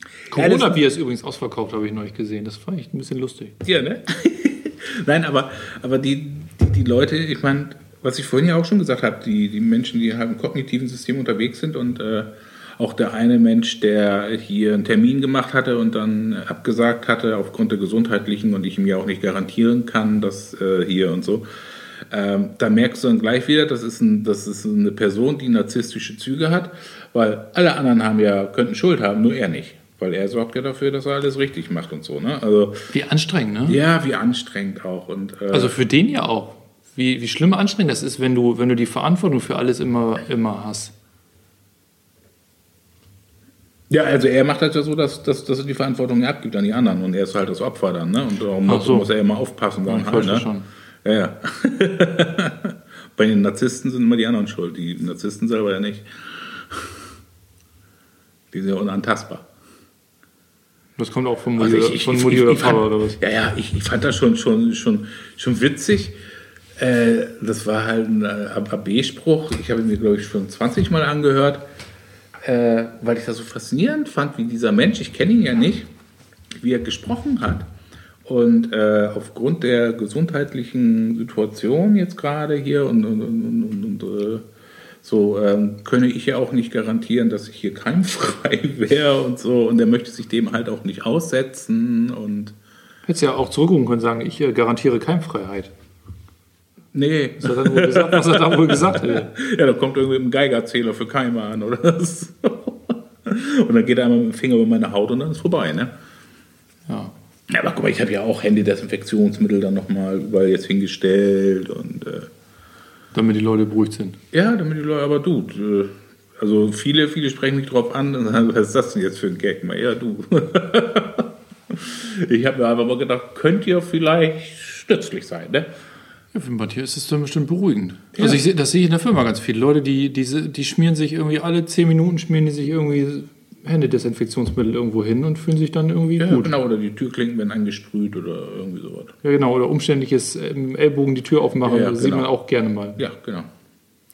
Ja, Corona-Bier ist übrigens ausverkauft, habe ich neulich gesehen. Das fand ich ein bisschen lustig. Ja, ne? (laughs) (laughs) Nein, aber, aber die, die, die Leute, ich meine, was ich vorhin ja auch schon gesagt habe, die, die Menschen, die halt im kognitiven System unterwegs sind und äh, auch der eine Mensch, der hier einen Termin gemacht hatte und dann abgesagt hatte aufgrund der gesundheitlichen und ich ihm ja auch nicht garantieren kann, dass äh, hier und so. Ähm, da merkst du dann gleich wieder, das ist, ein, das ist eine Person, die narzisstische Züge hat, weil alle anderen haben ja, könnten Schuld haben, nur er nicht. Weil er sorgt ja dafür, dass er alles richtig macht und so. Ne? Also Wie anstrengend, ne? ja, wie anstrengend auch. Und, äh, Also für den ja auch. Wie, wie schlimm anstrengend das ist, wenn du, wenn du die Verantwortung für alles immer, immer hast. Ja, also er macht das ja so, dass, dass, dass er die Verantwortung abgibt an die anderen und er ist halt das Opfer dann, ne? Und darum muss, so. muss er immer aufpassen. Ja, Dann ich halt, ne? schon. Ja, ja. (laughs) Bei den Narzissten sind immer die anderen schuld, die Narzissten selber ja nicht. Die sind ja unantastbar. Das kommt auch von Also Mutti, ich- ich- von Mutti ich- oder Papa oder was? Ja, ja, ich, ich fand das schon, schon, schon, schon witzig. Äh, das war halt ein äh, AB-Spruch. Ich habe ihn mir, glaube ich, schon 20 Mal angehört, äh, weil ich das so faszinierend fand, wie dieser Mensch, ich kenne ihn ja nicht, wie er gesprochen hat. Und äh, aufgrund der gesundheitlichen Situation jetzt gerade hier und, und, und, und, und äh, so ähm, könne ich ja auch nicht garantieren, dass ich hier (laughs) keimfrei wäre und so. Und er möchte sich dem halt auch nicht aussetzen und Hättest ja auch zurückrufen können und sagen, ich äh, garantiere Keimfreiheit. nee. Was hat er wohl gesagt? Was hat er wohl gesagt? Ey? (laughs) Ja, da kommt irgendwie ein Geigerzähler für Keime an oder so. (laughs) Und dann geht er einmal mit dem Finger über meine Haut und dann ist vorbei, ne? Ja. Ja, aber guck mal, ich habe ja auch Handydesinfektionsmittel dann nochmal überall jetzt hingestellt und äh, Damit die Leute beruhigt sind. ja, damit die Leute, aber du, äh, also viele, viele sprechen mich drauf an und (laughs) sagen, was ist das denn jetzt für ein Gag? Mal, ja, du. (laughs) ich habe mir einfach mal gedacht, könnt ihr vielleicht nützlich sein, ne? Ja, für Matthias ist es dann bestimmt beruhigend. Ja. Also ich, das sehe ich in der Firma ganz viele Leute, die, diese, die schmieren sich irgendwie alle 10 Minuten schmieren die sich irgendwie Händedesinfektionsmittel irgendwo hin und fühlen sich dann irgendwie Ja, gut. genau, oder die Türklinken werden angesprüht oder irgendwie sowas. Ja, genau. Oder umständliches ähm, Ellbogen die Tür aufmachen, Ja, ja, das sieht genau. man auch gerne mal. Ja, genau.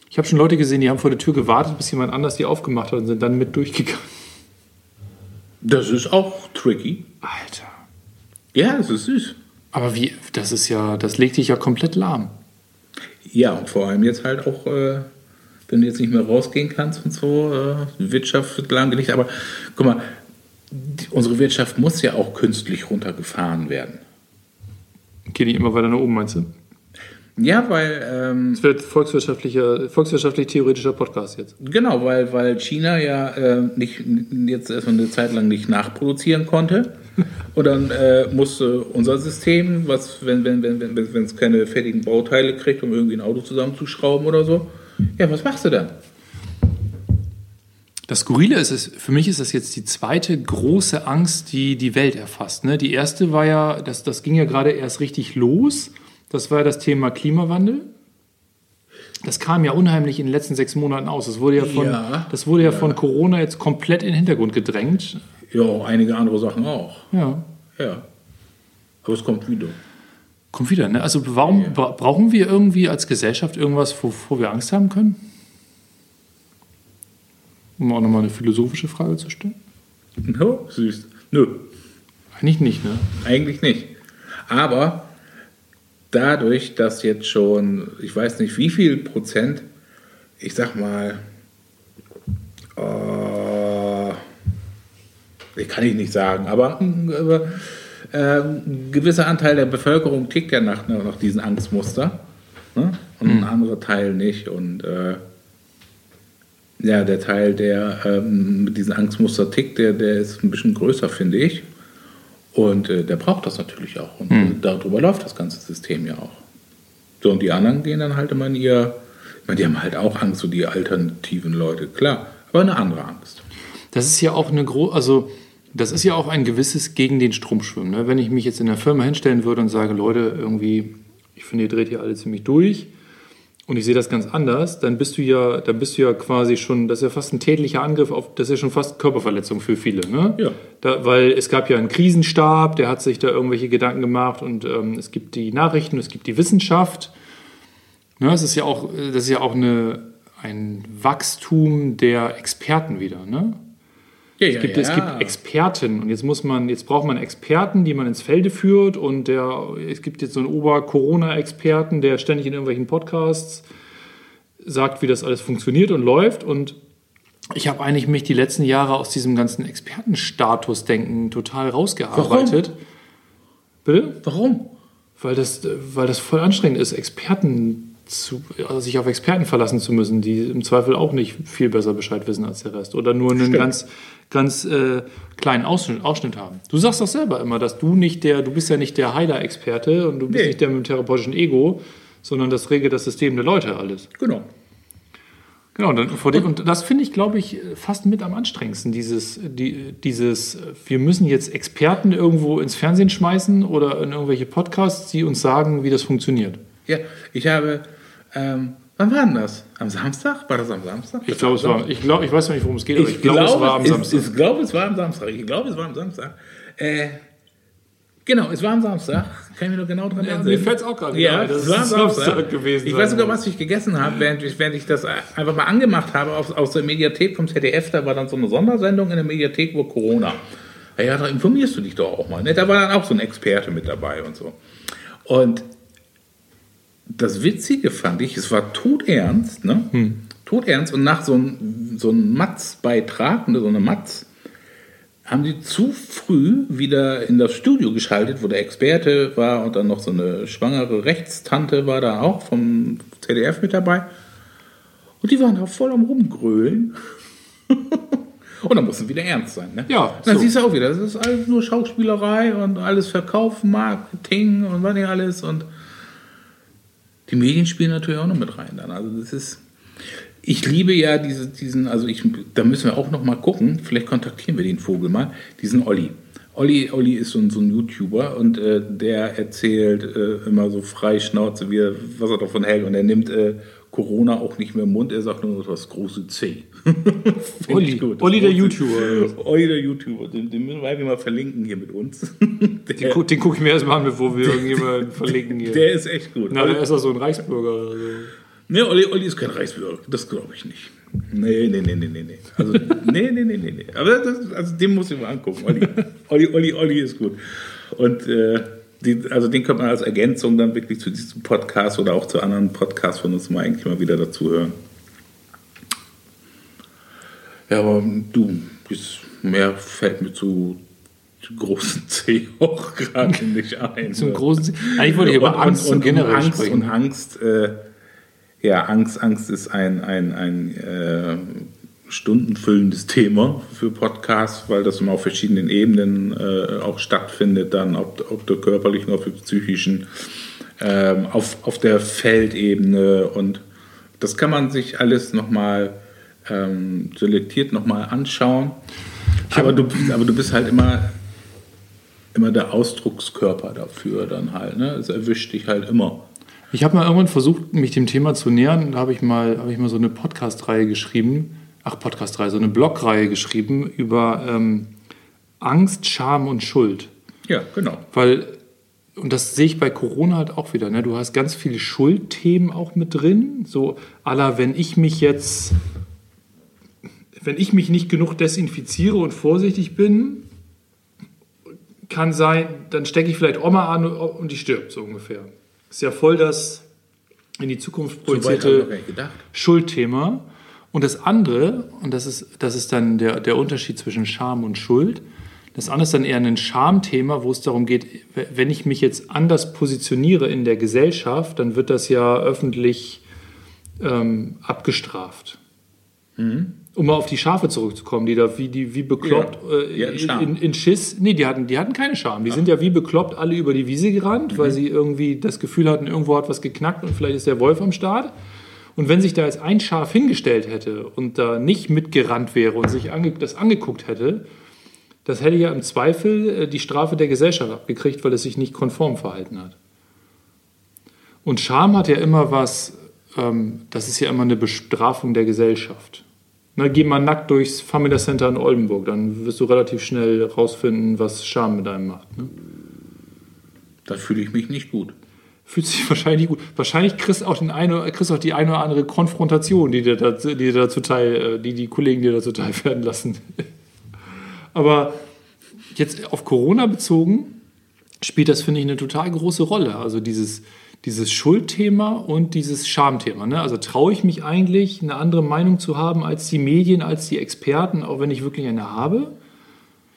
Ich habe schon Leute gesehen, die haben vor der Tür gewartet, bis jemand anders die aufgemacht hat und sind dann mit durchgegangen. Das ist auch tricky. Alter. Ja, das ist süß. Aber wie, das ist ja, das legt dich ja komplett lahm. Ja, und vor allem jetzt halt auch, äh, wenn du jetzt nicht mehr rausgehen kannst und so, äh, Wirtschaft wird lahmgelegt. Aber guck mal, die, unsere Wirtschaft muss ja auch künstlich runtergefahren werden. Geht nicht immer weiter nach oben, meinst du? Ja, weil, ähm, Das wird volkswirtschaftlicher, volkswirtschaftlich-theoretischer Podcast jetzt. genau, weil, weil China ja äh, nicht, jetzt erstmal eine Zeit lang nicht nachproduzieren konnte. Und dann äh, musste unser System, was, wenn wenn wenn wenn wenn es keine fertigen Bauteile kriegt, um irgendwie ein Auto zusammenzuschrauben oder so, ja, was machst du dann? Das Skurrile ist es, für mich ist das jetzt die zweite große Angst, die die Welt erfasst. Ne? Die erste war ja, das, das ging ja gerade erst richtig los. Das war ja das Thema Klimawandel. Das kam ja unheimlich in den letzten sechs Monaten aus. Das wurde ja von, Ja. das wurde ja, von Corona jetzt komplett in den Hintergrund gedrängt. Ja, einige andere Sachen auch. Ja. Ja. Aber es kommt wieder. Kommt wieder, ne? Also warum bra brauchen wir irgendwie als Gesellschaft irgendwas, wovor wir Angst haben können? Um auch nochmal eine philosophische Frage zu stellen? No, süß. Nö, Eigentlich nicht, ne? eigentlich nicht. Aber dadurch, dass jetzt schon, ich weiß nicht wie viel Prozent, ich sag mal, äh, ich kann ich nicht sagen, aber, aber äh, ein gewisser Anteil der Bevölkerung tickt ja nach, nach diesen Angstmuster ne? und ein anderer Teil nicht. Und äh, ja, der Teil, der ähm, mit diesen Angstmuster tickt, der, der ist ein bisschen größer, finde ich. Und äh, der braucht das natürlich auch. Und äh, darüber läuft das ganze System ja auch. So, und die anderen gehen dann halt immer in ihr. Ich meine, die haben halt auch Angst, so die alternativen Leute, klar. Aber eine andere Angst. Das ist ja auch eine große, also das ist ja auch ein gewisses gegen den Strom schwimmen. Ne? Wenn ich mich jetzt in der Firma hinstellen würde und sage, Leute, irgendwie, ich finde, ihr dreht hier alle ziemlich durch und ich sehe das ganz anders, dann bist du ja, dann bist du ja quasi schon, das ist ja fast ein tätlicher Angriff auf, das ist ja schon fast Körperverletzung für viele. Ne? Ja. Da, weil es gab ja einen Krisenstab, der hat sich da irgendwelche Gedanken gemacht und ähm, es gibt die Nachrichten, es gibt die Wissenschaft. Ne, es ist ja auch, das ist ja auch eine, ein Wachstum der Experten wieder. Ne? Ja, Es gibt, es gibt Experten und jetzt muss man, jetzt braucht man Experten, die man ins Felde führt und der, es gibt jetzt so einen Ober-Corona-Experten, der ständig in irgendwelchen Podcasts sagt, wie das alles funktioniert und läuft und ich habe eigentlich mich die letzten Jahre aus diesem ganzen Expertenstatus-Denken total rausgearbeitet. Bitte? Warum? Weil das, weil das voll anstrengend ist, Experten zu, also sich auf Experten verlassen zu müssen, die im Zweifel auch nicht viel besser Bescheid wissen als der Rest oder nur einen Stimmt. ganz, ganz äh, kleinen Ausschnitt, Ausschnitt haben. Du sagst doch selber immer, dass du nicht der, du bist ja nicht der Heiler-Experte und du bist Nee. nicht der mit dem therapeutischen Ego, sondern das regelt das System der Leute alles. Genau. Genau, und, dann, vor dem, und das finde ich, glaube ich, fast mit am anstrengendsten. Dieses, die, dieses, wir müssen jetzt Experten irgendwo ins Fernsehen schmeißen oder in irgendwelche Podcasts, die uns sagen, wie das funktioniert. Ja, ich habe, ähm, wann war denn das? Am Samstag? War das am Samstag? Ich glaube, es war, ich, glaub, ich weiß nicht, worum es geht, aber ich, glaube, es war am es- Samstag. Ich glaube, es war am Samstag. Ich glaube, es war am Samstag. Äh, genau, es war am Samstag. Kann ich mich noch genau dran Ja, erinnern. mir fällt's auch gerade Ja, dass es war am es Samstag. Samstag gewesen Ich weiß sogar, muss. was ich gegessen habe, während ich, während ich das einfach mal angemacht habe aus, aus der Mediathek vom ZDF. Da war dann so eine Sondersendung in der Mediathek über Corona. Ja, ja, da informierst du dich doch auch mal. Ne? Da war dann auch so ein Experte mit dabei und so. Und das Witzige fand ich, es war todernst, ne? Todernst und nach so einem so einem Matz-Beitrag, ne, so eine Matz, haben die zu früh wieder in das Studio geschaltet, wo der Experte war und dann noch so eine schwangere Rechtstante war da auch vom ZDF mit dabei. Und die waren da voll am Rumgrölen. (laughs) und dann mussten wieder ernst sein. Ne? Ja, Dann so. siehst du auch wieder, das ist alles nur Schauspielerei und alles Verkauf, Marketing und was nicht alles. Und die Medien spielen natürlich auch noch mit rein dann. Also das ist. Ich liebe ja diese, diesen, also ich, da müssen wir auch noch mal gucken, vielleicht kontaktieren wir den Vogel mal, diesen Olli. Olli, Olli ist so ein, so ein YouTuber und äh, der erzählt äh, immer so frei Schnauze, wie er, was er davon hält. Und er nimmt äh, Corona auch nicht mehr im Mund, er sagt nur noch das große C. (laughs) Olli, gut, Olli der YouTuber. Olli der YouTuber, den, den müssen wir einfach mal verlinken hier mit uns. (laughs) Den, Der, den gucke ich mir erstmal an, bevor wir irgendjemanden (laughs) verlinken hier. der ist echt gut. Na, der ist doch so ein Reichsbürger oder so. Nee, Olli, Olli ist kein Reichsbürger. Das glaube ich nicht. Nee, nee, nee, nee, nee. nee. Also, nee, nee, nee, nee, nee. Aber das, also, den muss ich mal angucken. Olli, Olli, Olli, Olli ist gut. Und äh, die, also den könnte man als Ergänzung dann wirklich zu diesem Podcast oder auch zu anderen Podcasts von uns mal eigentlich mal wieder dazu hören. Ja, aber du, bist, mehr fällt mir zu, zu großen (laughs) C auch gerade nicht ein. Zum großen. Eigentlich wollte ich über Angst und, generell Angst sprechen. und Angst, äh, ja, Angst, Angst ist ein, ein, ein äh, stundenfüllendes Thema für Podcasts, weil das immer auf verschiedenen Ebenen äh, auch stattfindet, dann ob, ob der körperlichen, auf der psychischen, ähm, auf, auf der Feldebene und das kann man sich alles nochmal ähm, selektiert nochmal anschauen. Aber du, aber du bist halt immer, immer der Ausdruckskörper dafür dann halt. Ne? Es erwischt dich halt immer. Ich habe mal irgendwann versucht, mich dem Thema zu nähern. Da habe ich mal, habe ich mal so eine Podcast-Reihe geschrieben. Ach, Podcast-Reihe, so eine Blog-Reihe geschrieben über ähm, Angst, Scham und Schuld. Ja, genau. Weil, und das sehe ich bei Corona halt auch wieder, ne? du hast ganz viele Schuldthemen auch mit drin. So, aller, wenn ich mich jetzt, wenn ich mich nicht genug desinfiziere und vorsichtig bin, kann sein, dann stecke ich vielleicht Oma an und die stirbt, so ungefähr. Ist ja voll das in die Zukunft So projizierte gedacht. Schuldthema. Und das andere, und das ist, das ist dann der, der Unterschied zwischen Scham und Schuld, das andere ist dann eher ein Schamthema, wo es darum geht, wenn ich mich jetzt anders positioniere in der Gesellschaft, dann wird das ja öffentlich ähm, abgestraft. Um mal auf die Schafe zurückzukommen, die da wie, die, wie bekloppt Ja, äh, Scham. in, in Schiss. Nee, die hatten, die hatten keine Scham. Die sind ja wie bekloppt alle über die Wiese gerannt, Mhm. weil sie irgendwie das Gefühl hatten, irgendwo hat was geknackt und vielleicht ist der Wolf am Start. Und wenn sich da jetzt ein Schaf hingestellt hätte und da nicht mitgerannt wäre und sich ange das angeguckt hätte, das hätte ja im Zweifel äh, die Strafe der Gesellschaft abgekriegt, weil es sich nicht konform verhalten hat. Und Scham hat ja immer was, ähm, das ist ja immer eine Bestrafung der Gesellschaft. Na, geh mal nackt durchs Family Center in Oldenburg, dann wirst du relativ schnell rausfinden, was Scham mit einem macht. Ne? Da fühle ich mich nicht gut. Fühlt sich wahrscheinlich gut. Wahrscheinlich kriegst auch, auch die eine oder andere Konfrontation, die dir, dazu, die dir dazu teil, äh, die die Kollegen dir dazu teil (laughs) werden lassen. Aber jetzt auf Corona bezogen spielt das, finde ich, eine total große Rolle. Also dieses, dieses Schuldthema und dieses Schamthema. Ne? Also traue ich mich eigentlich, eine andere Meinung zu haben als die Medien, als die Experten, auch wenn ich wirklich eine habe?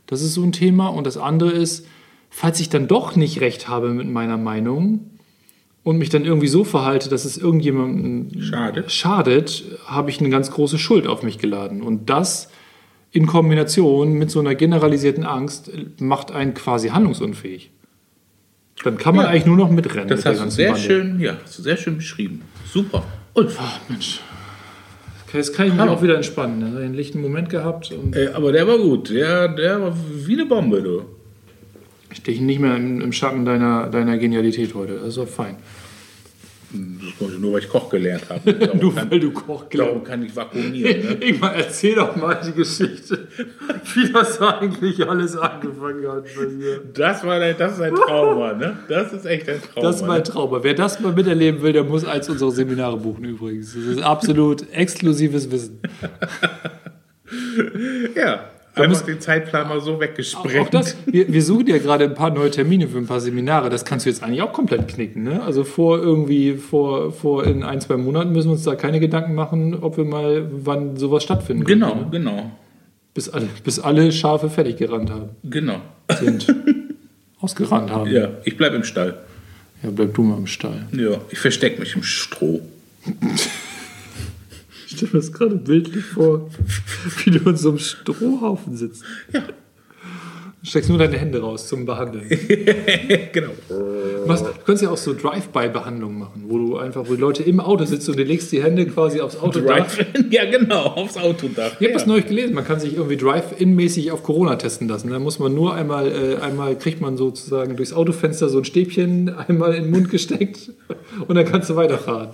Das ist so ein Thema. Und das andere ist, falls ich dann doch nicht recht habe mit meiner Meinung und mich dann irgendwie so verhalte, dass es irgendjemandem Schadet. schadet, habe ich eine ganz große Schuld auf mich geladen. Und das in Kombination mit so einer generalisierten Angst macht einen quasi handlungsunfähig. Dann kann man Ja. eigentlich nur noch mitrennen. Das mit hast du sehr Bande. schön, ja, hast du sehr schön beschrieben. Super. Und Ach, Mensch. Jetzt kann ich mich Hammer. auch wieder entspannen. Ne? Einen lichten Moment gehabt Äh, aber der war gut. Der, der war wie eine Bombe, du. Stehe nicht mehr im, im Schatten deiner, deiner Genialität heute. Das ist doch fein. Das konnte ich nur, weil ich Koch gelernt habe. (laughs) Nur weil du Koch darum kann ich vakuumieren. Ne? (laughs) Ingmar, erzähl doch mal die Geschichte, (laughs) wie das eigentlich alles angefangen hat bei dir. Das, war dein, das ist ein Trauma, ne? Das ist echt ein Trauma. Das ist mein ne? Trauma. Wer das mal miterleben will, der muss eins unserer Seminare buchen übrigens. Das ist absolut exklusives Wissen. Ja, einfach den Zeitplan mal so weggesprengt. Auch das, wir, wir suchen ja gerade ein paar neue Termine für ein paar Seminare. Das kannst du jetzt eigentlich auch komplett knicken. Ne? Also vor irgendwie, vor, vor in ein, zwei Monaten müssen wir uns da keine Gedanken machen, ob wir mal, wann sowas stattfinden könnte, Genau, Ne? genau, Bis, alle, bis alle Schafe fertig gerannt haben. genau. Sind. (laughs) Ausgerannt haben. Ja, ich bleib im Stall. Ja, bleib du mal im Stall. Ja, ich verstecke mich im Stroh. (laughs) Ich stelle mir das gerade bildlich vor, wie du in so einem Strohhaufen sitzt. Ja. Du steckst nur deine Hände raus zum Behandeln. (laughs) genau. Was, du kannst ja auch so Drive-by-Behandlungen machen, wo du einfach, wo die Leute im Auto sitzen und du legst die Hände quasi aufs Auto Drive ja, genau, aufs Autodach. Ich habe ja. das neulich gelesen, man kann sich irgendwie Drive-In-mäßig auf Corona testen lassen. Da muss man nur einmal, äh, einmal kriegt man sozusagen durchs Autofenster so ein Stäbchen einmal in den Mund gesteckt (laughs) und dann kannst du weiterfahren.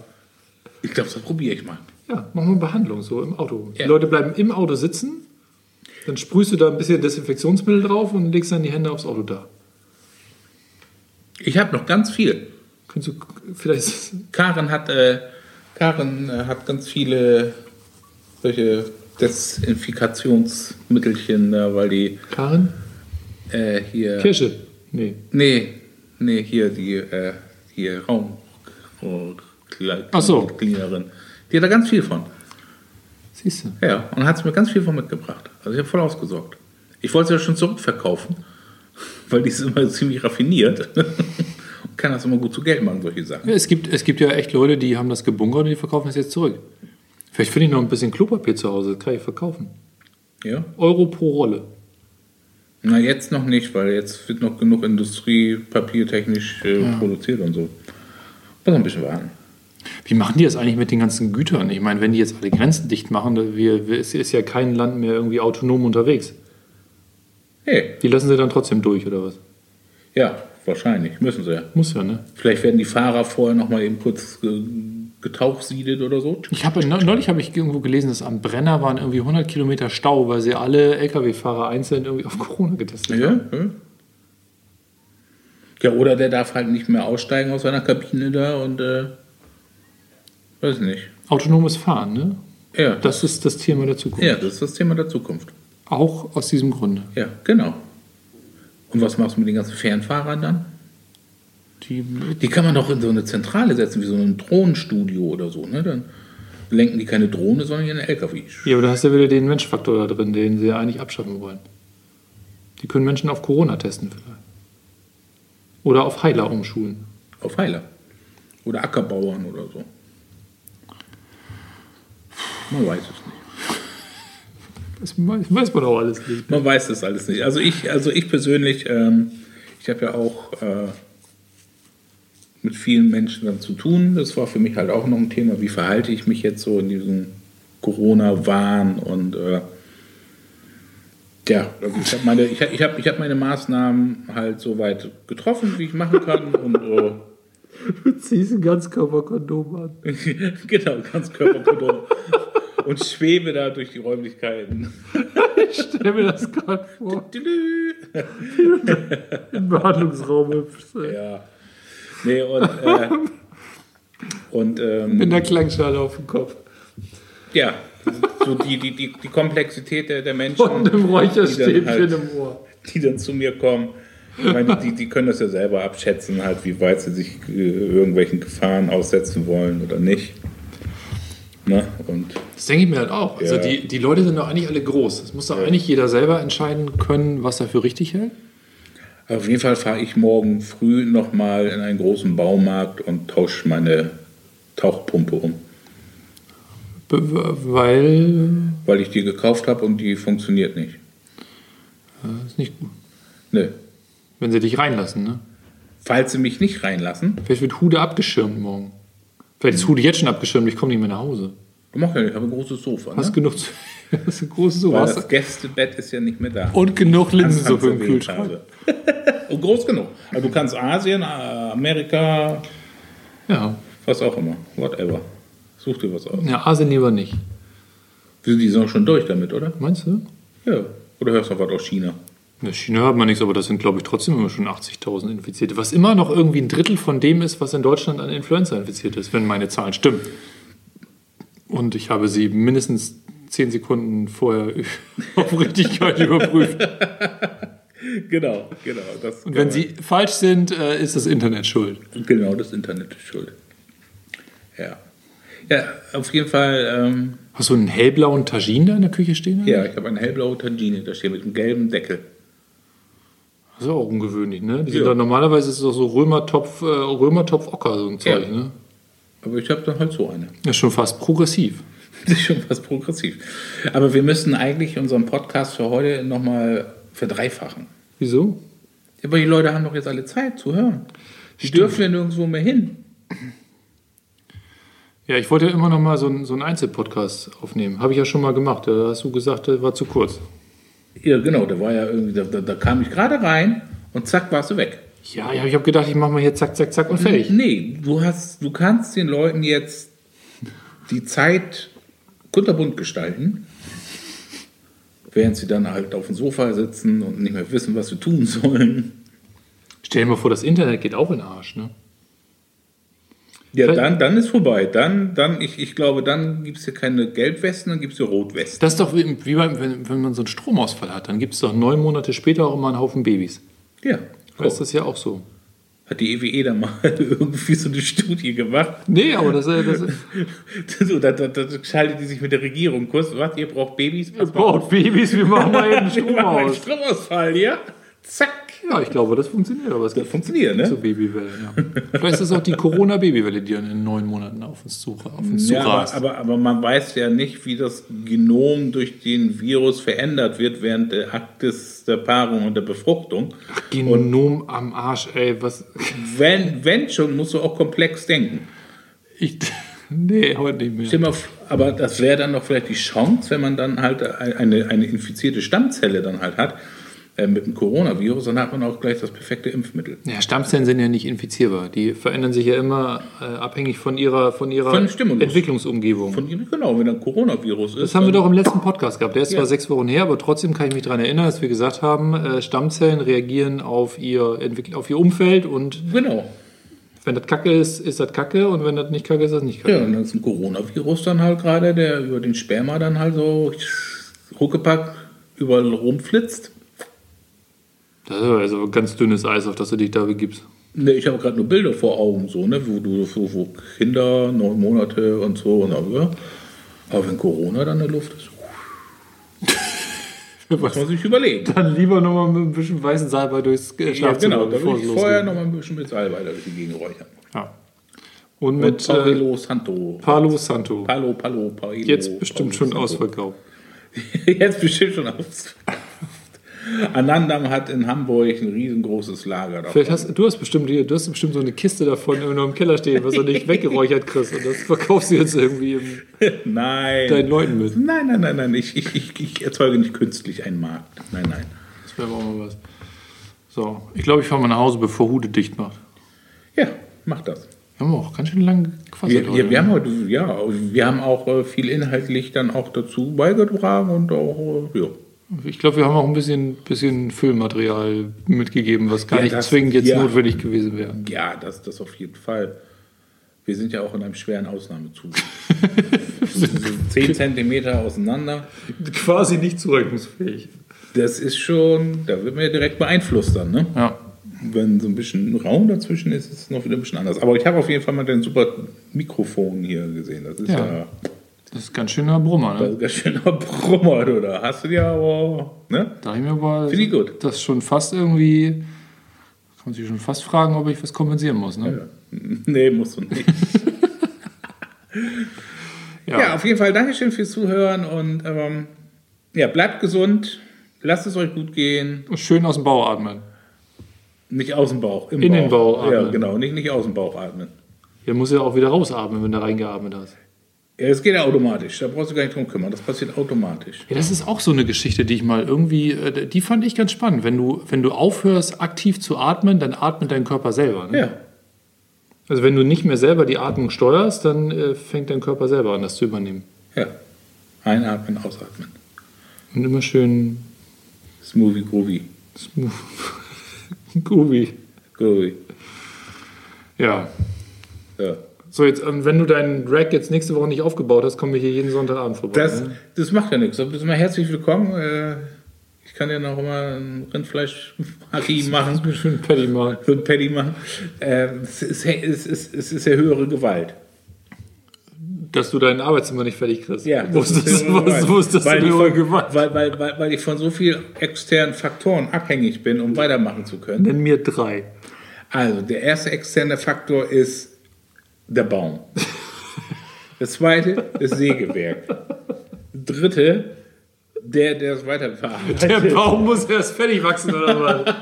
Ich glaube, das probiere ich mal. Ja, machen wir Behandlung so im Auto. Die Ja. Leute bleiben im Auto sitzen, dann sprühst du da ein bisschen Desinfektionsmittel drauf und legst dann die Hände aufs Auto da. Ich habe noch ganz viel. Kannst du vielleicht. Karen hat, äh, Karen äh, hat ganz viele solche Desinfikationsmittelchen, äh, weil die Karin? äh, hier. Kirsche? Nee. Nee, nee, hier die äh, hier Raum. Ach so. Cleanerin. Die hat da ganz viel von. Siehst du. Ja, und hat mir ganz viel von mitgebracht. Also ich habe voll ausgesorgt. Ich wollte sie ja schon zurückverkaufen, (laughs) weil die ist immer ziemlich raffiniert (laughs) und kann das immer gut zu Geld machen, solche Sachen. Ja, es, gibt, es gibt ja echt Leute, die haben das gebunkert und die verkaufen es jetzt zurück. Vielleicht finde ich noch ein bisschen Klopapier zu Hause, das kann ich verkaufen. Ja. Euro pro Rolle. Na, jetzt noch nicht, weil jetzt wird noch genug Industrie papiertechnisch äh, produziert und so. Muss noch ein bisschen warten. Wie machen die das eigentlich mit den ganzen Gütern? Ich meine, wenn die jetzt alle Grenzen dicht machen, da- wir, wir, es ist ja kein Land mehr irgendwie autonom unterwegs. Hey, Die lassen sie dann trotzdem durch, oder was? ja, wahrscheinlich. Müssen sie ja. Muss ja, ne? Vielleicht werden die Fahrer vorher noch mal eben kurz äh, getauchsiedet oder so. Ich habe neulich habe ich irgendwo gelesen, dass am Brenner waren irgendwie 100 Kilometer Stau, weil sie alle LKW-Fahrer einzeln irgendwie auf Corona getestet haben. Ja, ja. Ja, oder der darf halt nicht mehr aussteigen aus seiner Kabine da und äh, weiß nicht. Autonomes Fahren, ne? Ja, Das ist das Thema der Zukunft. ja, das ist das Thema der Zukunft. Auch aus diesem Grunde. Ja, genau. Und was machst du mit den ganzen Fernfahrern dann? Die, Die kann man doch in so eine Zentrale setzen, wie so ein Drohnenstudio oder so. Ne? Dann lenken die keine Drohne, sondern ihren LKW. ja, aber da hast du wieder den Menschfaktor da drin, den sie ja eigentlich abschaffen wollen. Die können Menschen auf Corona testen vielleicht. Oder auf Heiler umschulen. Auf Heiler. Oder Ackerbauern oder so. Man weiß es nicht. Das weiß, man auch alles nicht. Man weiß das alles nicht. Also ich, also ich persönlich, ähm, ich habe ja auch äh, mit vielen Menschen dann zu tun. Das war für mich halt auch noch ein Thema. Wie verhalte ich mich jetzt so in diesem Corona-Wahn und äh, ja, also ich habe meine, ich hab, ich hab, ich hab meine Maßnahmen halt so weit getroffen, wie ich machen kann. Und äh, (laughs) Du ziehst ein Ganzkörperkondom an. (laughs) genau, ganz Körperkondom. und schwebe da durch die Räumlichkeiten. (laughs) Ich stell mir das gerade vor. Im Behandlungsraum hüpfst. Ja. Nee, und, äh, und ähm, Mit einer Klangschale auf dem Kopf. ja, so die, die, die, die Komplexität der, der Menschen, Und einem Räucherstäbchen halt, im Ohr. die dann zu mir kommen. Ich meine, die, die können das ja selber abschätzen, halt, wie weit sie sich äh, irgendwelchen Gefahren aussetzen wollen oder nicht. Ne? Und Das denke ich mir halt auch. Also Ja. die, die Leute sind doch eigentlich alle groß. Das muss doch eigentlich jeder selber entscheiden können, was er für richtig hält. auf jeden Fall fahre ich morgen früh nochmal in einen großen Baumarkt und tausche meine Tauchpumpe um, Be- Weil weil ich die gekauft habe und die funktioniert nicht. das ist nicht gut. Nö. Wenn sie dich reinlassen, ne? Falls sie mich nicht reinlassen, Vielleicht wird Hude abgeschirmt morgen. Vielleicht ist Hude jetzt schon abgeschirmt, ich komme nicht mehr nach Hause. Mach ja nicht, ich habe ein großes Sofa. Ne? Hast genug, zu- (laughs) hast ein großes Sofa. Weil das Gästebett ist ja nicht mehr da. und genug Linsensuppe im Kühlschrank. (laughs) Und groß genug. Also du kannst Asien, äh, Amerika, Ja. was auch immer. Whatever. Such dir was aus. ja, Asien lieber nicht. Die sind auch schon durch damit, oder? Meinst du? Ja. Oder hörst du noch was aus China? In China hat man nichts, aber das sind, glaube ich, trotzdem immer schon 80.000 Infizierte. Was immer noch irgendwie ein Drittel von dem ist, was in Deutschland an Influenza infiziert ist, wenn meine Zahlen stimmen. Und ich habe sie mindestens 10 Sekunden vorher (laughs) auf Richtigkeit überprüft. (laughs) Genau, genau. Und wenn sie falsch sind, äh, ist das Internet schuld. Genau, das Internet ist schuld. Ja. Ja, auf jeden Fall, ähm, Hast du einen hellblauen Tagine da in der Küche stehen? ja, ich habe eine hellblaue Tangine da stehen mit einem gelben Deckel. Das ist auch ungewöhnlich, ne? Die sind Ja. da, normalerweise ist es doch so Römertopf, äh, Römertopf Ocker, so ein Zeug, Ja. ne? Aber ich habe dann halt so eine. Das ist schon fast progressiv. (laughs) Das ist schon fast progressiv. Aber wir müssen eigentlich unseren Podcast für heute nochmal verdreifachen. Wieso? Aber die Leute haben doch jetzt alle Zeit zu hören. Die dürfen ja nirgendwo mehr hin. Ja, ich wollte immer noch mal so einen, so einen Einzelpodcast aufnehmen. Habe ich ja schon mal gemacht. Da hast du gesagt, der war zu kurz. Ja, genau, da war ja irgendwie, da, da, da kam ich gerade rein und zack, warst du weg. Ja, ja ich habe gedacht, ich mache mal hier zack, zack, zack und fertig. Nee, du hast, du kannst den Leuten jetzt die Zeit kunterbunt gestalten, während sie dann halt auf dem Sofa sitzen und nicht mehr wissen, was sie tun sollen. Stell dir mal vor, das Internet geht auch in den Arsch, ne? Ja, dann, dann ist vorbei. Dann, dann, ich, ich glaube, dann gibt es hier keine Gelbwesten, dann gibt es hier Rotwesten. Das ist doch wie, wie beim, wenn, wenn man so einen Stromausfall hat, dann gibt es doch neun Monate später auch immer einen Haufen Babys. Ja, Da ist das ja auch so. hat die EWE da mal (laughs) irgendwie so eine Studie gemacht. Nee, aber das, äh, das (laughs) so, da, da, da schaltet die sich mit der Regierung kurz. Was, ihr braucht Babys? Mal braucht Babys, wir (laughs) machen mal eben Wir Strom machen einen aus. Stromausfall, ja? Zack. Ja, ich glaube, das funktioniert. Aber es Das funktioniert, ne? so Babywelle, ja. Vielleicht ist es auch die Corona-Babywelle, die dann in neun Monaten auf uns zu, auf uns Ja, aber, aber, aber man weiß ja nicht, wie das Genom durch den Virus verändert wird während der Akt des, der Paarung und der Befruchtung. Genom am Arsch, ey, was. Wenn, wenn schon, musst du auch komplex denken. Ich, nee, heute nicht mehr. F- aber das wäre dann doch vielleicht die Chance, wenn man dann halt eine, eine infizierte Stammzelle dann halt hat äh, mit dem Coronavirus, dann hat man auch gleich das perfekte Impfmittel. Ja, Stammzellen sind ja nicht infizierbar. Die verändern sich ja immer äh, abhängig von ihrer, von ihrer Von. Entwicklungsumgebung. Von genau, wenn ein Coronavirus ist. das haben wir doch im letzten Podcast gehabt. Der ist zwar Ja. sechs Wochen her, aber trotzdem kann ich mich daran erinnern, dass wir gesagt haben, äh, Stammzellen reagieren auf ihr, auf ihr Umfeld und Genau. wenn das Kacke ist, ist das Kacke und wenn das nicht Kacke ist, ist das nicht Kacke. Ja, und dann ist ein Coronavirus dann halt gerade, der über den Sperma dann halt so ruckepack überall rumflitzt. Das ist also ganz dünnes Eis, auf das du dich da begibst. Ne, ich habe gerade nur Bilder vor Augen, so, ne, wo du so, wo Kinder, neun Monate und so. Und ja. Aber wenn Corona dann in der Luft ist, (laughs) muss man sich überlegen. Dann lieber nochmal mit ein bisschen weißen Salbei durchs äh, Ja, Schlafzimmer, genau, da es ich vorher losgeht. noch mal ein bisschen mit Salbei durch die Gegend räuchern. Ja. Und Mit mit äh, Paolo Santo. Palo Santo. Palo, Palo, Paolo. Jetzt bestimmt Paolo schon Santo. ausverkauft. (laughs) Jetzt bestimmt schon aus. Anandam hat in Hamburg ein riesengroßes Lager davon. Vielleicht hast du hast bestimmt du hast bestimmt so eine Kiste davon noch im Keller stehen, was du nicht (laughs) weggeräuchert kriegst. Und das verkaufst du jetzt irgendwie im, (laughs) Nein. deinen Leuten mit. Nein, nein, nein, nein. Ich, ich, ich, ich erzeuge nicht künstlich einen Markt. Nein, nein. Das wäre auch mal was. So, ich glaube, ich fahre mal nach Hause, bevor Hude dicht macht. Ja, mach das. Wir haben auch ganz schön lang gequasselt Wir, heute, wir, wir ne? haben heute, ja, wir haben auch äh, viel inhaltlich dann auch dazu beigetragen und auch, äh, ja. Ich glaube, wir haben auch ein bisschen, bisschen Füllmaterial mitgegeben, was gar Ja, nicht das- zwingend jetzt ja. notwendig gewesen wäre. Ja, das, das auf jeden Fall. Wir sind ja auch in einem schweren Ausnahmezustand. (laughs) sind zehn Zentimeter auseinander. Quasi nicht zurechnungsfähig. Das ist schon, da wird man ja direkt beeinflusst dann, ne? Ja. Wenn so ein bisschen Raum dazwischen ist, ist es noch wieder ein bisschen anders. Aber ich habe auf jeden Fall mal den super Mikrofon hier gesehen. Das ist Ja. ja, Das ist ganz schöner Brummer, das ne? ist ganz schöner Brummer, du. Da hast du ja aber, ne? Da ich mir aber Finde ich gut. das schon fast irgendwie, kann man sich schon fast fragen, ob ich was kompensieren muss, ne? Ja. (laughs) Nee, musst du nicht. (laughs) ja. auf jeden Fall Dankeschön fürs Zuhören und ähm, ja, bleibt gesund, lasst es euch gut gehen. Schön aus dem Bauch atmen. Nicht aus dem Bauch, im In den Bauch Ja, atmen. genau, nicht, nicht aus dem Bauch atmen. Hier muss ja auch wieder rausatmen, wenn du reingeatmet hast. Ja, das geht ja automatisch. Da brauchst du gar nicht drum kümmern. Das passiert automatisch. Ja, das ist auch so eine Geschichte, die ich mal irgendwie, äh, die fand ich ganz spannend. Wenn du, wenn du aufhörst, aktiv zu atmen, dann atmet dein Körper selber. Ne? Ja. Also wenn du nicht mehr selber die Atmung steuerst, dann äh, fängt dein Körper selber an, das zu übernehmen. Ja. Einatmen, ausatmen. Und immer schön Smoothie groovy. smooth. (laughs) Groovy. Groovy. Ja. Ja. So, jetzt, ähm, wenn du deinen Rack jetzt nächste Woche nicht aufgebaut hast, kommen wir hier jeden Sonntagabend vorbei. Das, ne? das macht ja nichts. Du bist immer herzlich willkommen. Äh, Ich kann ja noch immer ein Rindfleisch-Haki (laughs) machen. Schön Patty mal. so ein Paddy machen. Es, ist, es, ist, es ist ja höhere Gewalt. Dass du dein Arbeitszimmer nicht fertig kriegst. Ja, wo ist das ist das weil, denn ich höhere Gewalt? weil, weil, weil, weil ich von so vielen externen Faktoren abhängig bin, um weitermachen zu können. Nenn mir drei. Also, der erste externe Faktor ist der Baum. Das zweite, das Sägewerk. Dritte, der, der es weiterverarbeitet. Der Baum muss erst fertig wachsen oder was?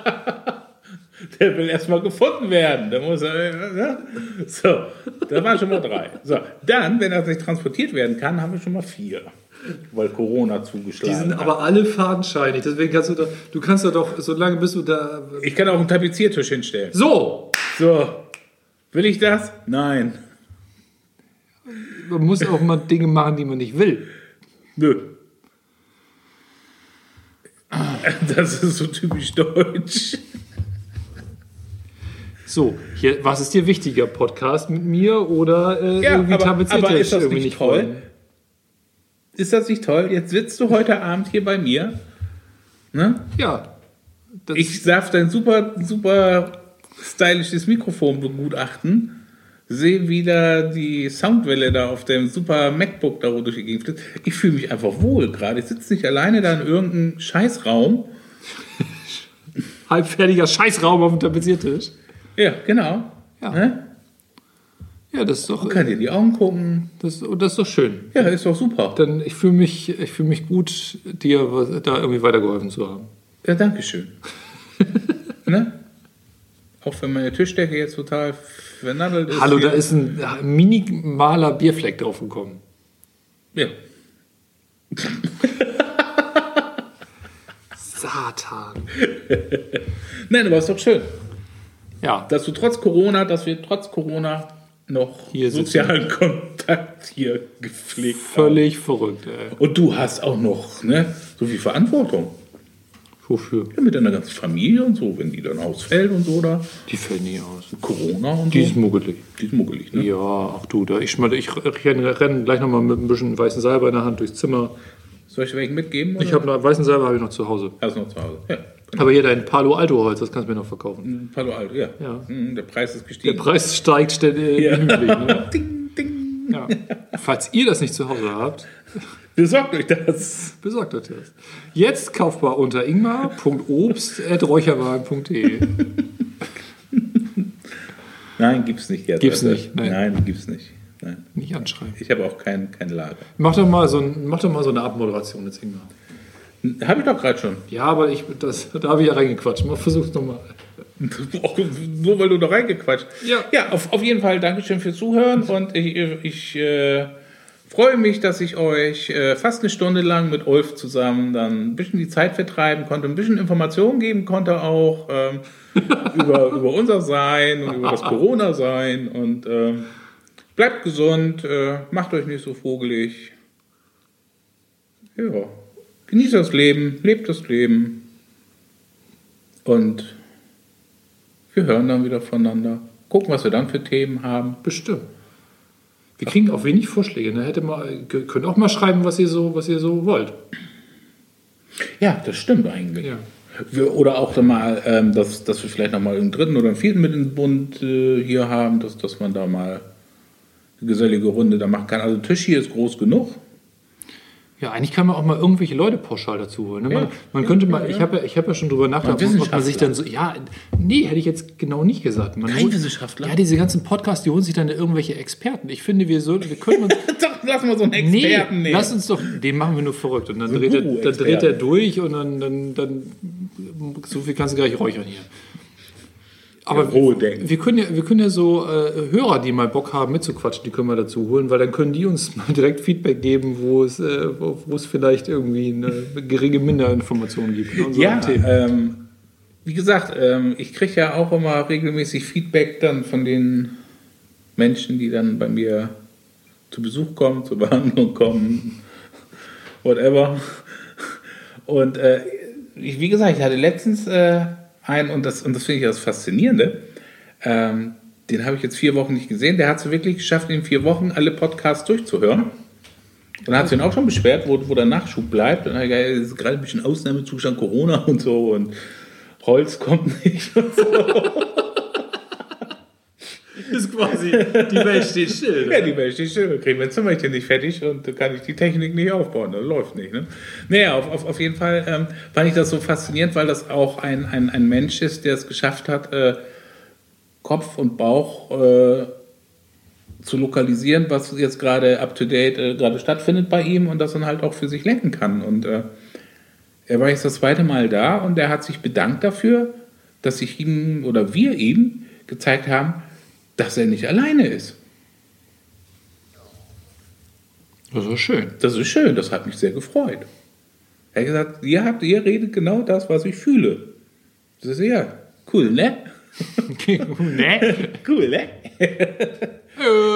Der will erstmal gefunden werden. Da muss er, ne? So, da waren schon mal drei. So, dann, wenn das nicht transportiert werden kann, haben wir schon mal vier. Weil Corona Die zugeschlagen sind hat. aber alle fadenscheinig. Deswegen kannst du da, du kannst da doch, solange bist du da. Ich kann auch einen Tapeziertisch hinstellen. So! So, will ich das? Nein. Man muss auch mal Dinge machen, die man nicht will. Nö. Das ist so typisch deutsch. So, hier, was ist dir wichtiger? Podcast mit mir oder äh, Ja, irgendwie aber- Tapeziertisch aber ist das irgendwie nicht toll? wollen? Ist das nicht toll? Jetzt sitzt du heute Abend hier bei mir. Ne? Ja. Ich darf dein super, super stylisches Mikrofon begutachten. Sehe wieder die Soundwelle da auf dem super MacBook da durch die Gegend. Ich fühle mich einfach wohl gerade. Ich sitze nicht alleine da in irgendeinem Scheißraum. (laughs) halbfertiger Scheißraum auf dem Tapeziertisch. Ja, genau. Ja. Ne? Ja, das ist doch, Kann dir die Augen gucken. das, das ist doch schön. Ja, ist doch super. Dann, ich fühle mich, ich fühle mich gut, dir da irgendwie weitergeholfen zu haben. Ja, danke schön. (laughs) ne? Auch wenn meine Tischdecke jetzt total vernadelt ist. Hallo, da ist ein minimaler Bierfleck drauf gekommen. Ja. (laughs) Satan. Nein, aber ist doch schön. Ja, dass du trotz Corona, dass wir trotz Corona noch Hier sozialen Kontakt hier gepflegt völlig verrückt, ey. haben. Und du hast auch noch ne, so viel Verantwortung. Wofür? Ja, mit deiner ganzen Familie und so, wenn die dann ausfällt und so, da Die fällt nie aus. Corona und Die so. ist muggelig. Die ist muggelig, ne? Ja, ach du, da ich, schmal- ich renne, gleich nochmal mit ein bisschen weißen Salbe in der Hand durchs Zimmer. Soll ich welchen mitgeben? Ich habe noch weißen Salbe habe ich noch zu Hause. Hast du noch zu Hause? Ja. Aber hier dein Palo Alto Holz, das kannst du mir noch verkaufen. Palo Alto, ja. Ja. Mhm, Der Preis ist Der gestiegen. Preis steigt ständig Ja. Ne? (laughs) ding, ding. Ja. Falls ihr das nicht zu Hause habt, Besorgt euch das. besorgt euch das. Jetzt kaufbar unter ingmar.obst.räucherwagen.de. (laughs) Nein, gibt's nicht jetzt. Gibt's nicht, nein. Nein, gibt's nicht. Nein. Nicht anschreiben. Ich habe auch kein, kein Lager. Mach doch mal so, ein, mach doch mal so eine Abmoderation jetzt, Ingmar. Habe ich doch gerade schon. Ja, aber ich, das, da habe ich ja reingequatscht. Mal versuch's nochmal. Nur weil du da reingequatscht. Ja. Ja, auf, auf jeden Fall Dankeschön fürs Zuhören und ich, ich äh, freue mich, dass ich euch äh, fast eine Stunde lang mit Ulf zusammen dann ein bisschen die Zeit vertreiben konnte, ein bisschen Informationen geben konnte auch ähm, (laughs) über, über unser Sein und über das Corona-Sein und ähm, bleibt gesund, äh, macht euch nicht so vogelig. Ja, genießt das Leben, lebt das Leben und wir hören dann wieder voneinander. Gucken, was wir dann für Themen haben. Bestimmt. Wir kriegen auch wenig Vorschläge. Ne? Hätte mal, könnt auch mal schreiben, was ihr so, was ihr so wollt. Ja, das stimmt eigentlich. Ja. Wir, oder auch dann mal, ähm, dass, dass wir vielleicht nochmal einen dritten oder einen vierten mit in den Bund äh, hier haben, dass, dass man da mal eine gesellige Runde da machen kann. Also der Tisch hier ist groß genug. Ja, eigentlich kann man auch mal irgendwelche Leute pauschal dazu holen. Ne? Man, Ja. man könnte ja, mal, ich habe ja, ich hab ja schon drüber nachgedacht, ob man sich dann so, ja, nee, hätte ich jetzt genau nicht gesagt. Man Kein holt- Wissenschaftler? Ja, diese ganzen Podcasts, die holen sich dann irgendwelche Experten. Ich finde, wir, so, wir können uns, (laughs) Doch, lass mal so einen nee, Experten nehmen. lass uns doch, den machen wir nur verrückt. Und dann, So dreht, er, dann dreht er durch und dann, dann, dann, so viel kannst du gar nicht räuchern hier. Aber Denken. wir können ja, wir können ja so äh, Hörer, die mal Bock haben mitzuquatschen, die können wir dazu holen, weil dann können die uns (laughs) mal direkt Feedback geben, wo es, äh, wo, es vielleicht irgendwie eine geringe Minderinformation gibt. unseren Ja, ähm, wie gesagt, ähm, ich kriege ja auch immer regelmäßig Feedback dann von den Menschen, die dann bei mir zu Besuch kommen, zur Behandlung kommen, whatever. Und äh, ich, wie gesagt, ich hatte letztens äh, einen, und das, und das finde ich das Faszinierende, ähm, den habe ich jetzt vier Wochen nicht gesehen, der hat es wirklich geschafft, in vier Wochen alle Podcasts durchzuhören. Dann hat sich auch schon beschwert, wo, wo der Nachschub bleibt. Und dann ist gerade ein bisschen Ausnahmezustand Corona und so und Holz kommt nicht und so. (laughs) ist quasi, die Welt steht still. Ja, die Welt steht still. Wir kriegen mein Zimmerchen nicht fertig und da kann ich die Technik nicht aufbauen. Das läuft nicht. Ne? Naja, auf, auf, auf jeden Fall ähm, fand ich das so faszinierend, weil das auch ein, ein, ein Mensch ist, der es geschafft hat, äh, Kopf und Bauch äh, zu lokalisieren, was jetzt gerade up to date äh, gerade stattfindet bei ihm und das dann halt auch für sich lenken kann. Und äh, er war jetzt das zweite Mal da und er hat sich bedankt dafür, dass ich ihm oder wir ihm gezeigt haben, dass er nicht alleine ist. Das ist schön. Das ist schön, das hat mich sehr gefreut. Er hat gesagt, ihr, habt, ihr redet genau das, was ich fühle. Das ist ja cool, ne? (laughs) ne? Cool, ne?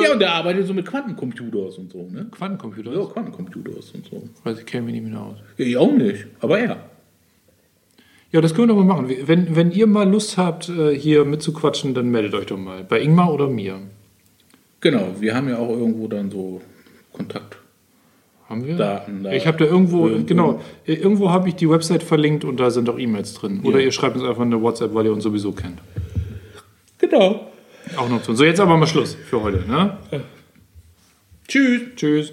ja, und er arbeitet so mit Quantencomputers und so, ne? Quantencomputer? Ja, Quantencomputers und so. Weiß ich, kenne mich nicht mehr aus. Ich auch nicht, aber ja. Ja, das können wir doch mal machen. Wenn, wenn ihr mal Lust habt, äh, hier mitzuquatschen, dann meldet euch doch mal. Bei Ingmar oder mir. Genau, wir haben ja auch irgendwo dann so Kontaktdaten. Haben wir? da. Ich habe da irgendwo, Irgendwo. genau, äh, irgendwo habe ich die Website verlinkt und da sind auch E-Mails drin. Oder Ja. ihr schreibt uns einfach eine WhatsApp, weil ihr uns sowieso kennt. Genau. Auch eine Option. So, jetzt aber mal Schluss für heute. Ne? Tschüss. Tschüss.